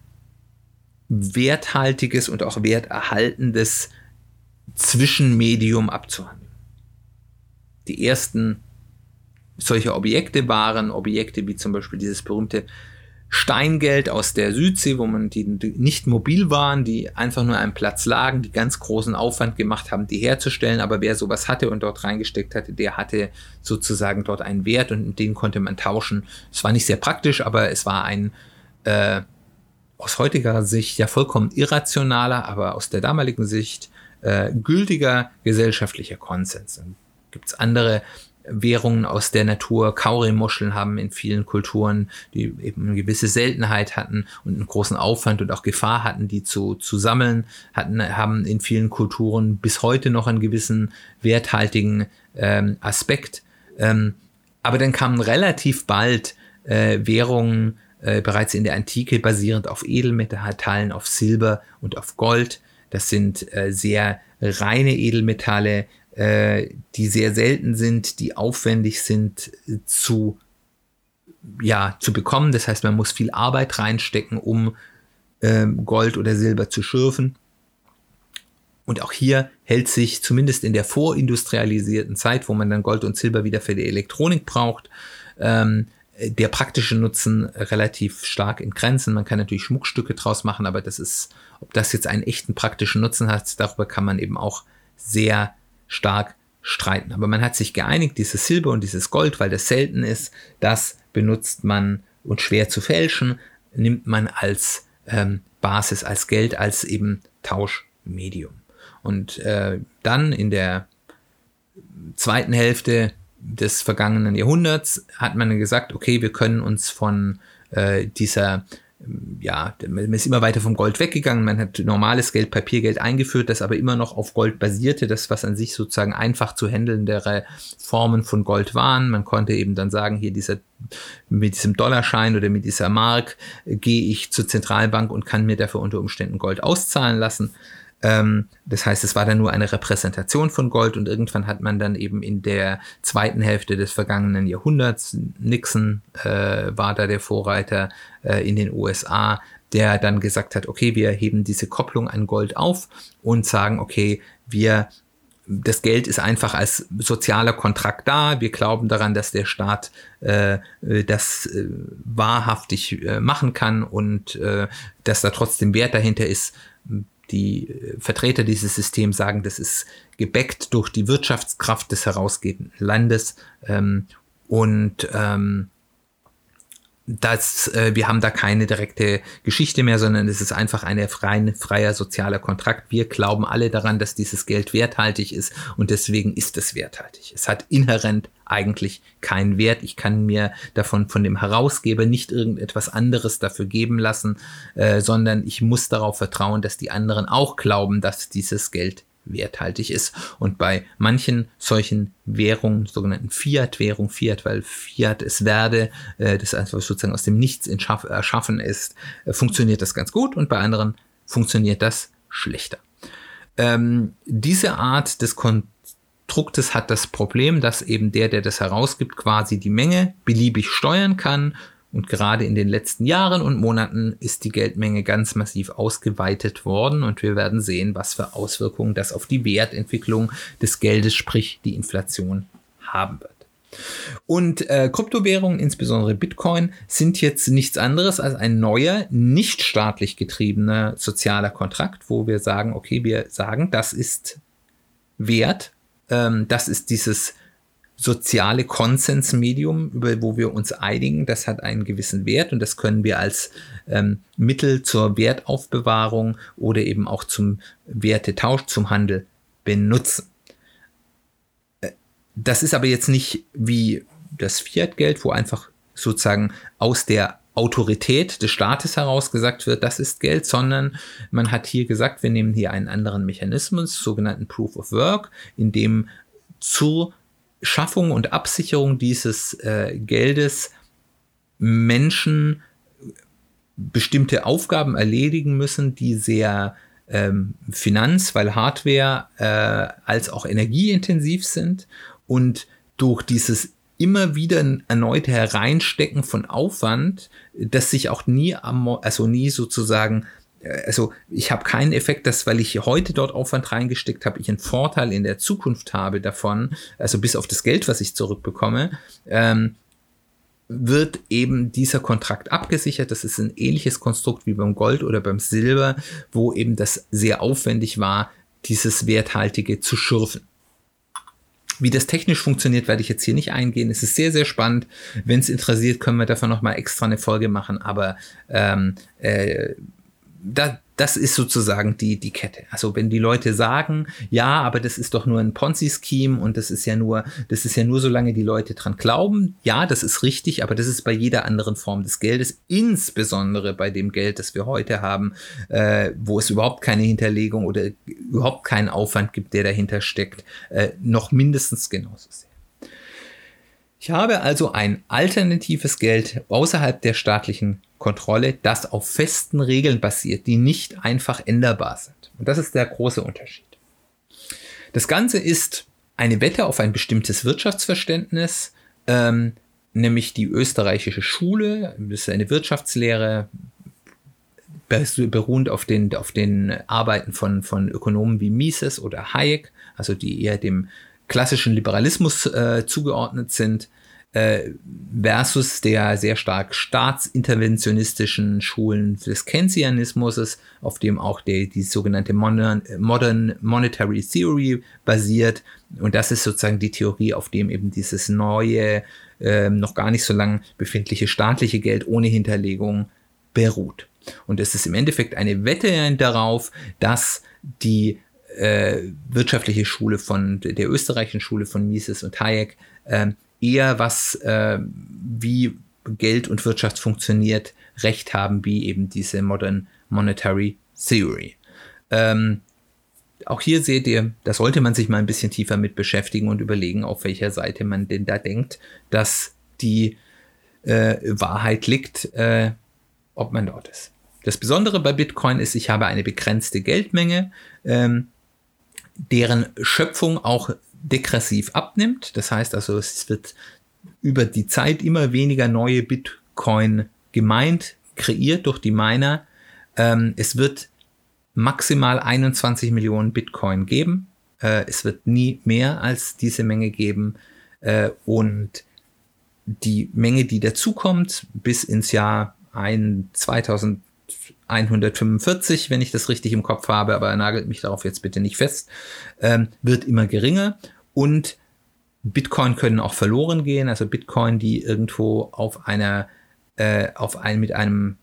werthaltiges und auch werterhaltendes Zwischenmedium abzuhandeln. Die ersten solche Objekte waren Objekte wie zum Beispiel dieses berühmte Steingeld aus der Südsee, wo man die nicht mobil waren, die einfach nur am Platz lagen, die ganz großen Aufwand gemacht haben, die herzustellen. Aber wer sowas hatte und dort reingesteckt hatte, der hatte sozusagen dort einen Wert und den konnte man tauschen. Es war nicht sehr praktisch, aber es war ein äh, aus heutiger Sicht ja vollkommen irrationaler, aber aus der damaligen Sicht äh, gültiger gesellschaftlicher Konsens. Dann gibt es andere Währungen aus der Natur. Kaurimuscheln haben in vielen Kulturen, die eben eine gewisse Seltenheit hatten und einen großen Aufwand und auch Gefahr hatten, die zu, zu sammeln, hatten, haben in vielen Kulturen bis heute noch einen gewissen werthaltigen ähm, Aspekt. Ähm, aber dann kamen relativ bald äh, Währungen äh, bereits in der Antike basierend auf Edelmetallen, auf Silber und auf Gold. Das sind äh, sehr reine Edelmetalle, äh, die sehr selten sind, die aufwendig sind äh, zu, ja, zu bekommen. Das heißt, man muss viel Arbeit reinstecken, um äh, Gold oder Silber zu schürfen. Und auch hier hält sich zumindest in der vorindustrialisierten Zeit, wo man dann Gold und Silber wieder für die Elektronik braucht, ähm, der praktische Nutzen relativ stark in Grenzen. Man kann natürlich Schmuckstücke draus machen, aber das ist, ob das jetzt einen echten praktischen Nutzen hat, darüber kann man eben auch sehr stark streiten. Aber man hat sich geeinigt, dieses Silber und dieses Gold, weil das selten ist, das benutzt man und schwer zu fälschen, nimmt man als ähm, Basis, als Geld, als eben Tauschmedium. Und äh, dann in der zweiten Hälfte des vergangenen Jahrhunderts hat man gesagt, okay, wir können uns von äh, dieser ja, man ist immer weiter vom Gold weggegangen. Man hat normales Geld, Papiergeld eingeführt, das aber immer noch auf Gold basierte, das was an sich sozusagen einfach zu handelndere Formen von Gold waren. Man konnte eben dann sagen, hier dieser, mit diesem Dollarschein oder mit dieser Mark äh, gehe ich zur Zentralbank und kann mir dafür unter Umständen Gold auszahlen lassen. Ähm, das heißt, es war dann nur eine Repräsentation von Gold und irgendwann hat man dann eben in der zweiten Hälfte des vergangenen Jahrhunderts, Nixon äh, war da der Vorreiter äh, in den USA, der dann gesagt hat, okay, wir heben diese Kopplung an Gold auf und sagen, okay, wir das Geld ist einfach als sozialer Kontrakt da. Wir glauben daran, dass der Staat äh, das äh, wahrhaftig äh, machen kann und äh, dass da trotzdem Wert dahinter ist die äh, Vertreter dieses Systems sagen, das ist gebackt durch die Wirtschaftskraft des herausgebenden Landes ähm, und ähm, das, äh, wir haben da keine direkte Geschichte mehr, sondern es ist einfach ein freien, freier sozialer Kontrakt. Wir glauben alle daran, dass dieses Geld werthaltig ist und deswegen ist es werthaltig. Es hat inhärent eigentlich keinen Wert. Ich kann mir davon von dem Herausgeber nicht irgendetwas anderes dafür geben lassen, äh, sondern ich muss darauf vertrauen, dass die anderen auch glauben, dass dieses Geld werthaltig ist. Und bei manchen solchen Währungen, sogenannten Fiat-Währung, Fiat, weil Fiat es werde, äh, das einfach sozusagen aus dem Nichts erschaffen ist, äh, funktioniert das ganz gut und bei anderen funktioniert das schlechter. Ähm, diese Art des Konstruktes hat das Problem, dass eben der, der das herausgibt, quasi die Menge beliebig steuern kann Und gerade in den letzten Jahren und Monaten ist die Geldmenge ganz massiv ausgeweitet worden und wir werden sehen, was für Auswirkungen das auf die Wertentwicklung des Geldes, sprich die Inflation, haben wird. Und äh, Kryptowährungen, insbesondere Bitcoin, sind jetzt nichts anderes als ein neuer, nicht staatlich getriebener sozialer Kontrakt, wo wir sagen, okay, wir sagen, das ist Wert, ähm, das ist dieses soziale Konsensmedium, über wo wir uns einigen, das hat einen gewissen Wert und das können wir als ähm, Mittel zur Wertaufbewahrung oder eben auch zum Wertetausch, zum Handel benutzen. Äh, das ist aber jetzt nicht wie das Fiat-Geld, wo einfach sozusagen aus der Autorität des Staates heraus gesagt wird, das ist Geld, sondern man hat hier gesagt, wir nehmen hier einen anderen Mechanismus, sogenannten Proof of Work, in dem zur Schaffung und Absicherung dieses äh, Geldes Menschen bestimmte Aufgaben erledigen müssen, die sehr ähm, finanz-, weil Hardware äh, als auch energieintensiv sind und durch dieses immer wieder erneute Hereinstecken von Aufwand, das sich auch nie, also nie sozusagen, also ich habe keinen Effekt, dass weil ich heute dort Aufwand reingesteckt habe, ich einen Vorteil in der Zukunft habe davon, also bis auf das Geld, was ich zurückbekomme, ähm, wird eben dieser Kontrakt abgesichert. Das ist ein ähnliches Konstrukt wie beim Gold oder beim Silber, wo eben das sehr aufwendig war, dieses Werthaltige zu schürfen. Wie das technisch funktioniert, werde ich jetzt hier nicht eingehen. Es ist sehr, sehr spannend. Wenn es interessiert, können wir davon nochmal extra eine Folge machen. Aber ähm, äh, da, das ist sozusagen die, die Kette. Also wenn die Leute sagen, ja, aber das ist doch nur ein Ponzi-Scheme und das ist ja nur, das ist ja nur, solange die Leute dran glauben, ja, das ist richtig, aber das ist bei jeder anderen Form des Geldes, insbesondere bei dem Geld, das wir heute haben, äh, wo es überhaupt keine Hinterlegung oder überhaupt keinen Aufwand gibt, der dahinter steckt, äh, noch mindestens genauso sehr. Ich habe also ein alternatives Geld außerhalb der staatlichen Kontrolle, das auf festen Regeln basiert, die nicht einfach änderbar sind. Und das ist der große Unterschied. Das Ganze ist eine Wette auf ein bestimmtes Wirtschaftsverständnis, ähm, nämlich die österreichische Schule, das ist eine Wirtschaftslehre, beruhend auf den, auf den Arbeiten von, von Ökonomen wie Mises oder Hayek, also die eher dem klassischen Liberalismus äh, zugeordnet sind, äh, versus der sehr stark staatsinterventionistischen Schulen des Keynesianismus, auf dem auch der, die sogenannte Modern, Modern Monetary Theory basiert. Und das ist sozusagen die Theorie, auf dem eben dieses neue, äh, noch gar nicht so lang befindliche staatliche Geld ohne Hinterlegung beruht. Und es ist im Endeffekt eine Wette darauf, dass die äh, wirtschaftliche Schule von der österreichischen Schule von Mises und Hayek äh, eher was, äh, wie Geld und Wirtschaft funktioniert, recht haben, wie eben diese Modern Monetary Theory. Ähm, auch hier seht ihr, da sollte man sich mal ein bisschen tiefer mit beschäftigen und überlegen, auf welcher Seite man denn da denkt, dass die äh, Wahrheit liegt, äh, ob man dort ist. Das Besondere bei Bitcoin ist, ich habe eine begrenzte Geldmenge, ähm, deren Schöpfung auch degressiv abnimmt. Das heißt also, es wird über die Zeit immer weniger neue Bitcoin gemeint, kreiert durch die Miner. Ähm, es wird maximal 21 Millionen Bitcoin geben. Äh, es wird nie mehr als diese Menge geben. Äh, und die Menge, die dazukommt, bis ins Jahr ein 2000 145, wenn ich das richtig im Kopf habe, aber er nagelt mich darauf jetzt bitte nicht fest, ähm, wird immer geringer und Bitcoin können auch verloren gehen, also Bitcoin, die irgendwo auf einer, äh, auf ein, mit einem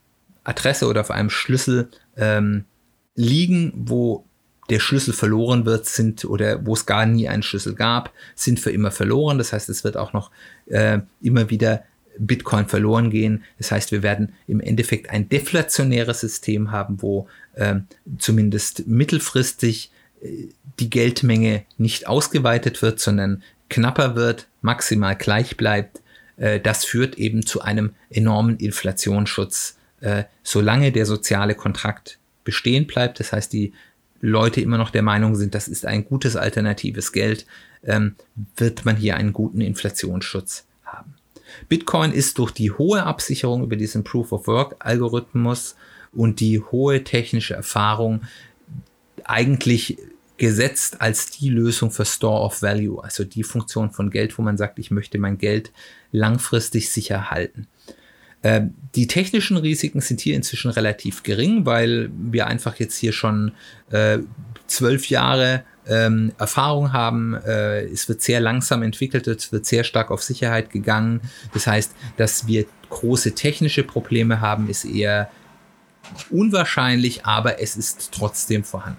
Adresse oder auf einem Schlüssel ähm, liegen, wo der Schlüssel verloren wird, sind oder wo es gar nie einen Schlüssel gab, sind für immer verloren. Das heißt, es wird auch noch äh, immer wieder Bitcoin verloren gehen. Das heißt, wir werden im Endeffekt ein deflationäres System haben, wo äh, zumindest mittelfristig äh, die Geldmenge nicht ausgeweitet wird, sondern knapper wird, maximal gleich bleibt. Äh, das führt eben zu einem enormen Inflationsschutz, äh, solange der soziale Kontrakt bestehen bleibt. Das heißt, die Leute immer noch der Meinung sind, das ist ein gutes alternatives Geld, ähm, wird man hier einen guten Inflationsschutz. Bitcoin ist durch die hohe Absicherung über diesen Proof of Work Algorithmus und die hohe technische Erfahrung eigentlich gesetzt als die Lösung für Store of Value, also die Funktion von Geld, wo man sagt, ich möchte mein Geld langfristig sicher halten. Ähm, die technischen Risiken sind hier inzwischen relativ gering, weil wir einfach jetzt hier schon äh, zwölf Jahre ähm, Erfahrung haben. Äh, es wird sehr langsam entwickelt, es wird sehr stark auf Sicherheit gegangen. Das heißt, dass wir große technische Probleme haben, ist eher unwahrscheinlich, aber es ist trotzdem vorhanden.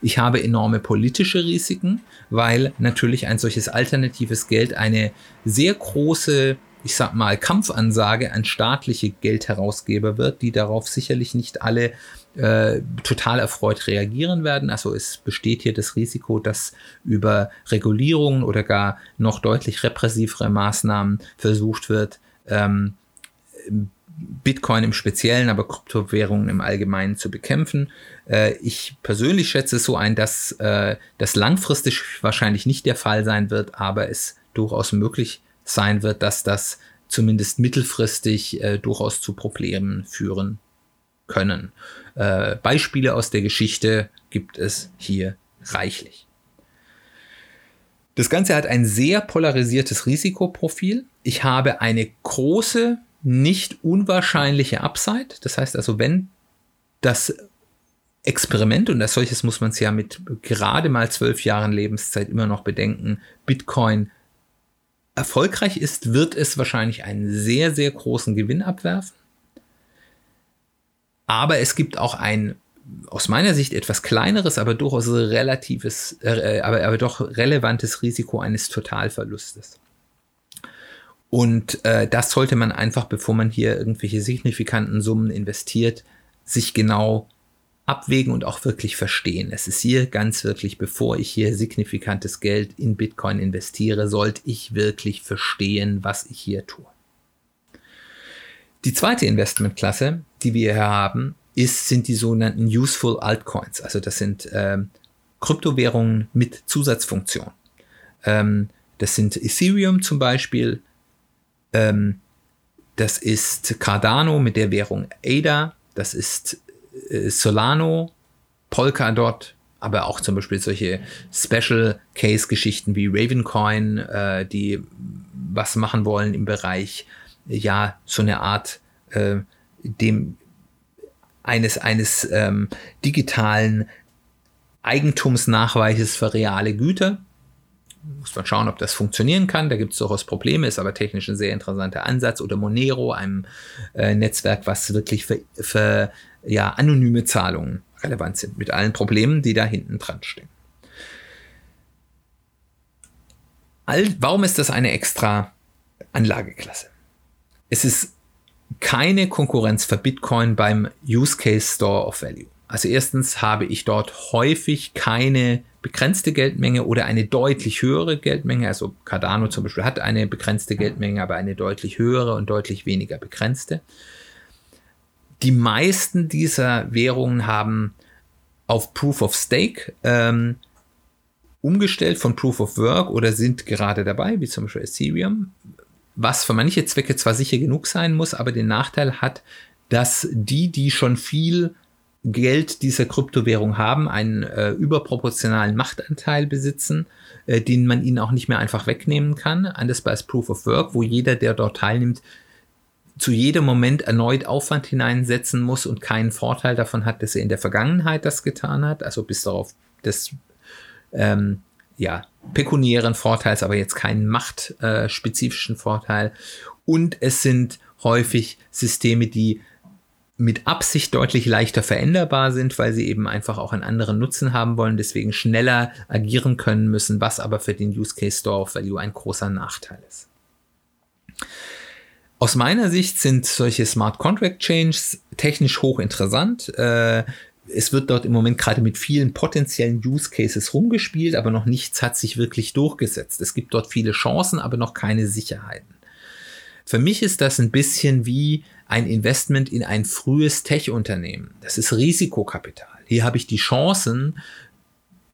Ich habe enorme politische Risiken, weil natürlich ein solches alternatives Geld eine sehr große, ich sag mal, Kampfansage an staatliche Geldherausgeber wird, die darauf sicherlich nicht alle äh, total erfreut reagieren werden. Also es besteht hier das Risiko, dass über Regulierungen oder gar noch deutlich repressivere Maßnahmen versucht wird, ähm, Bitcoin im Speziellen, aber Kryptowährungen im Allgemeinen zu bekämpfen. Äh, ich persönlich schätze es so ein, dass äh, das langfristig wahrscheinlich nicht der Fall sein wird, aber es durchaus möglich sein wird, dass das zumindest mittelfristig äh, durchaus zu Problemen führen können. Äh, Beispiele aus der Geschichte gibt es hier reichlich. Das Ganze hat ein sehr polarisiertes Risikoprofil. Ich habe eine große nicht unwahrscheinliche Upside. Das heißt also, wenn das Experiment, und als solches muss man es ja mit gerade mal zwölf Jahren Lebenszeit immer noch bedenken, Bitcoin erfolgreich ist, wird es wahrscheinlich einen sehr, sehr großen Gewinn abwerfen. Aber es gibt auch ein aus meiner Sicht etwas kleineres, aber durchaus relatives, äh, aber, aber doch relevantes Risiko eines Totalverlustes. Und äh, das sollte man einfach, bevor man hier irgendwelche signifikanten Summen investiert, sich genau abwägen und auch wirklich verstehen. Es ist hier ganz wirklich, bevor ich hier signifikantes Geld in Bitcoin investiere, sollte ich wirklich verstehen, was ich hier tue. Die zweite Investmentklasse, die wir hier haben, ist, sind die sogenannten Useful Altcoins. Also das sind ähm, Kryptowährungen mit Zusatzfunktion. Ähm, das sind Ethereum zum Beispiel, ähm, das ist Cardano mit der Währung ADA. Das ist äh, Solano, Polkadot, aber auch zum Beispiel solche Special Case Geschichten wie Ravencoin, äh, die was machen wollen im Bereich, ja, so eine Art äh, dem eines, eines ähm, digitalen Eigentumsnachweises für reale Güter muss man schauen, ob das funktionieren kann. Da gibt es durchaus Probleme, ist aber technisch ein sehr interessanter Ansatz. Oder Monero, einem äh, Netzwerk, was wirklich für, für ja, anonyme Zahlungen relevant sind, mit allen Problemen, die da hinten dran stehen. All, warum ist das eine extra Anlageklasse? Es ist keine Konkurrenz für Bitcoin beim Use Case Store of Value. Also erstens habe ich dort häufig keine begrenzte Geldmenge oder eine deutlich höhere Geldmenge. Also Cardano zum Beispiel hat eine begrenzte Geldmenge, aber eine deutlich höhere und deutlich weniger begrenzte. Die meisten dieser Währungen haben auf Proof of Stake ähm, umgestellt von Proof of Work oder sind gerade dabei, wie zum Beispiel Ethereum, was für manche Zwecke zwar sicher genug sein muss, aber den Nachteil hat, dass die, die schon viel Geld dieser Kryptowährung haben, einen äh, überproportionalen Machtanteil besitzen, äh, den man ihnen auch nicht mehr einfach wegnehmen kann. Anders bei Proof of Work, wo jeder, der dort teilnimmt, zu jedem Moment erneut Aufwand hineinsetzen muss und keinen Vorteil davon hat, dass er in der Vergangenheit das getan hat, also bis darauf des ähm, ja, pekuniären Vorteils, aber jetzt keinen machtspezifischen äh, Vorteil. Und es sind häufig Systeme, die mit Absicht deutlich leichter veränderbar sind, weil sie eben einfach auch einen anderen Nutzen haben wollen, deswegen schneller agieren können müssen, was aber für den Use Case Store of Value ein großer Nachteil ist. Aus meiner Sicht sind solche Smart Contract Changes technisch hochinteressant. Äh, es wird dort im Moment gerade mit vielen potenziellen Use Cases rumgespielt, aber noch nichts hat sich wirklich durchgesetzt. Es gibt dort viele Chancen, aber noch keine Sicherheiten. Für mich ist das ein bisschen wie ein Investment in ein frühes Tech-Unternehmen. Das ist Risikokapital. Hier habe ich die Chancen,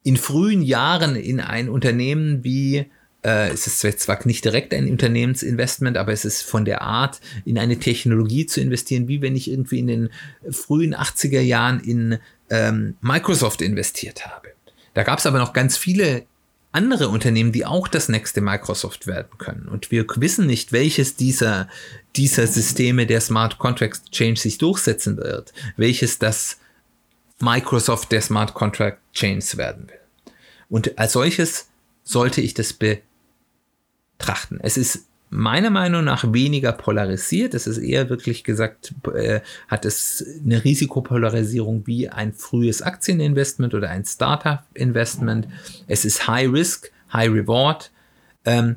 in frühen Jahren in ein Unternehmen wie äh, es ist zwar nicht direkt ein Unternehmensinvestment, aber es ist von der Art, in eine Technologie zu investieren, wie wenn ich irgendwie in den frühen 80er Jahren in ähm, Microsoft investiert habe. Da gab es aber noch ganz viele andere Unternehmen, die auch das nächste Microsoft werden können. Und wir wissen nicht, welches dieser, dieser Systeme der Smart Contract Change sich durchsetzen wird, welches das Microsoft der Smart Contract Chains werden will. Und als solches sollte ich das betrachten. Es ist meiner Meinung nach weniger polarisiert. Es ist eher wirklich gesagt, äh, hat es eine Risikopolarisierung wie ein frühes Aktieninvestment oder ein Startup-Investment. Es ist High Risk, High Reward. Ähm,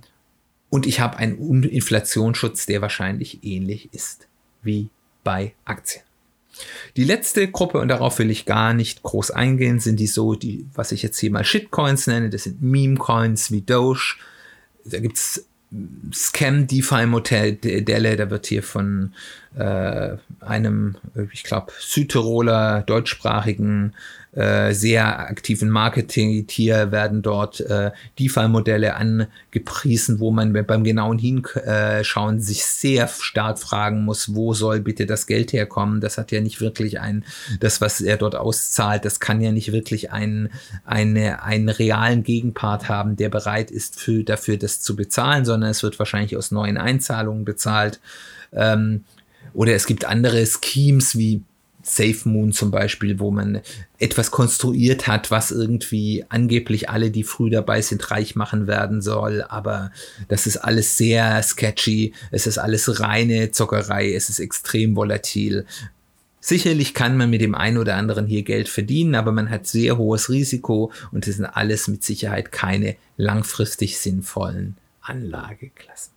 und ich habe einen Inflationsschutz, der wahrscheinlich ähnlich ist wie bei Aktien. Die letzte Gruppe, und darauf will ich gar nicht groß eingehen, sind die so, die, was ich jetzt hier mal Shitcoins nenne, das sind Meme-Coins wie Doge. Da gibt es Scam-DeFi-Modelle, da wird hier von äh, einem, ich glaube, Südtiroler deutschsprachigen äh, sehr aktiven Marketing-Tier werden dort äh, DeFi-Modelle angepriesen, wo man beim genauen Hinschauen sich sehr stark fragen muss, wo soll bitte das Geld herkommen? Das hat ja nicht wirklich ein, das, was er dort auszahlt, das kann ja nicht wirklich einen, eine, einen realen Gegenpart haben, der bereit ist für, dafür das zu bezahlen, sondern es wird wahrscheinlich aus neuen Einzahlungen bezahlt. Ähm, oder es gibt andere Schemes wie Safe Moon zum Beispiel, wo man etwas konstruiert hat, was irgendwie angeblich alle, die früh dabei sind, reich machen werden soll. Aber das ist alles sehr sketchy. Es ist alles reine Zockerei. Es ist extrem volatil. Sicherlich kann man mit dem einen oder anderen hier Geld verdienen, aber man hat sehr hohes Risiko und es sind alles mit Sicherheit keine langfristig sinnvollen Anlageklassen.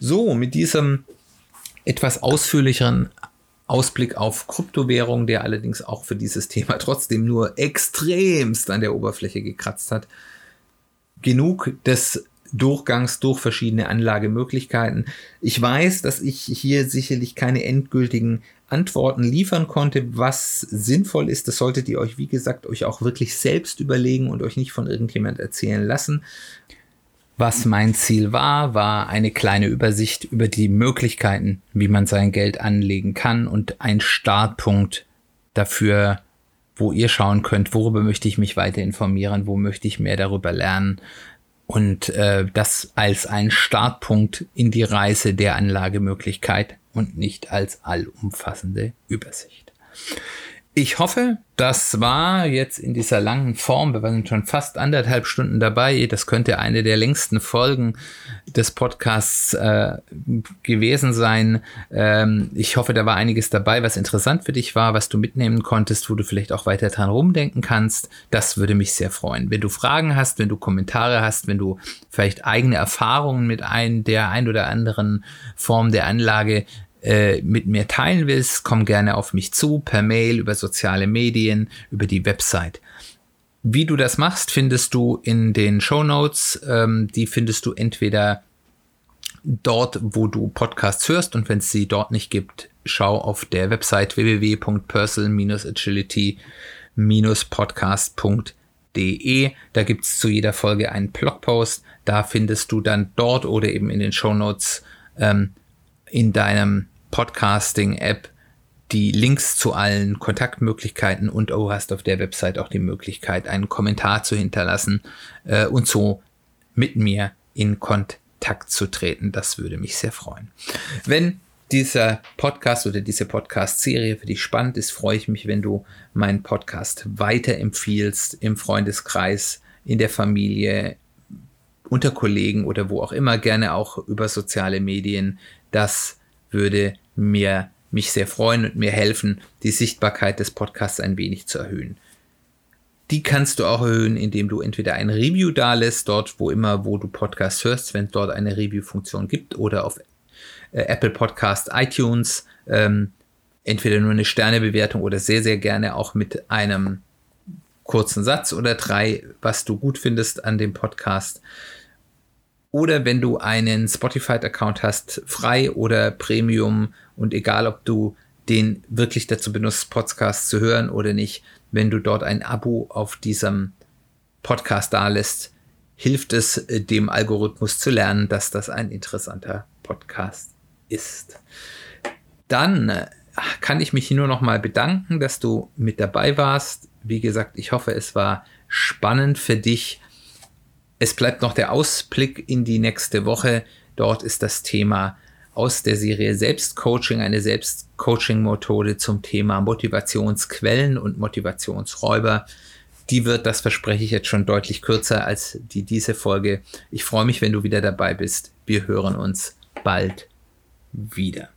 So, mit diesem etwas ausführlicheren Ausblick auf Kryptowährung, der allerdings auch für dieses Thema trotzdem nur extremst an der Oberfläche gekratzt hat. Genug des Durchgangs durch verschiedene Anlagemöglichkeiten. Ich weiß, dass ich hier sicherlich keine endgültigen Antworten liefern konnte, was sinnvoll ist. Das solltet ihr euch, wie gesagt, euch auch wirklich selbst überlegen und euch nicht von irgendjemand erzählen lassen. Was mein Ziel war, war eine kleine Übersicht über die Möglichkeiten, wie man sein Geld anlegen kann und ein Startpunkt dafür, wo ihr schauen könnt, worüber möchte ich mich weiter informieren, wo möchte ich mehr darüber lernen und äh, das als ein Startpunkt in die Reise der Anlagemöglichkeit und nicht als allumfassende Übersicht. Ich hoffe, das war jetzt in dieser langen Form, wir sind schon fast anderthalb Stunden dabei, das könnte eine der längsten Folgen des Podcasts äh, gewesen sein. Ähm, ich hoffe, da war einiges dabei, was interessant für dich war, was du mitnehmen konntest, wo du vielleicht auch weiter dran rumdenken kannst. Das würde mich sehr freuen. Wenn du Fragen hast, wenn du Kommentare hast, wenn du vielleicht eigene Erfahrungen mit ein, der ein oder anderen Form der Anlage äh, mit mir teilen willst, komm gerne auf mich zu, per Mail, über soziale Medien, über die Website. Wie du das machst, findest du in den Show Notes. Ähm, die findest du entweder dort, wo du Podcasts hörst und wenn es sie dort nicht gibt, schau auf der Website www.personal-agility-podcast.de. Da gibt es zu jeder Folge einen Blogpost. Da findest du dann dort oder eben in den Show Notes ähm, in deinem Podcasting-App die Links zu allen Kontaktmöglichkeiten und du hast auf der Website auch die Möglichkeit, einen Kommentar zu hinterlassen äh, und so mit mir in Kontakt zu treten. Das würde mich sehr freuen. Wenn dieser Podcast oder diese Podcast-Serie für dich spannend ist, freue ich mich, wenn du meinen Podcast weiterempfiehlst im Freundeskreis, in der Familie, unter Kollegen oder wo auch immer, gerne auch über soziale Medien. Das würde mir mich sehr freuen und mir helfen, die Sichtbarkeit des Podcasts ein wenig zu erhöhen. Die kannst du auch erhöhen, indem du entweder ein Review da lässt, dort wo immer, wo du Podcasts hörst, wenn es dort eine Review-Funktion gibt, oder auf äh, Apple Podcast, iTunes, ähm, entweder nur eine Sternebewertung oder sehr, sehr gerne auch mit einem kurzen Satz oder drei, was du gut findest an dem Podcast. Oder wenn du einen Spotify-Account hast, frei oder Premium und egal, ob du den wirklich dazu benutzt, Podcasts zu hören oder nicht, wenn du dort ein Abo auf diesem Podcast da lässt, hilft es dem Algorithmus zu lernen, dass das ein interessanter Podcast ist. Dann äh, kann ich mich nur noch mal bedanken, dass du mit dabei warst. Wie gesagt, ich hoffe, es war spannend für dich. Es bleibt noch der Ausblick in die nächste Woche. Dort ist das Thema aus der Serie Selbstcoaching, eine Selbstcoaching-Methode zum Thema Motivationsquellen und Motivationsräuber. Die wird, das verspreche ich jetzt schon deutlich kürzer als die diese Folge. Ich freue mich, wenn du wieder dabei bist. Wir hören uns bald wieder.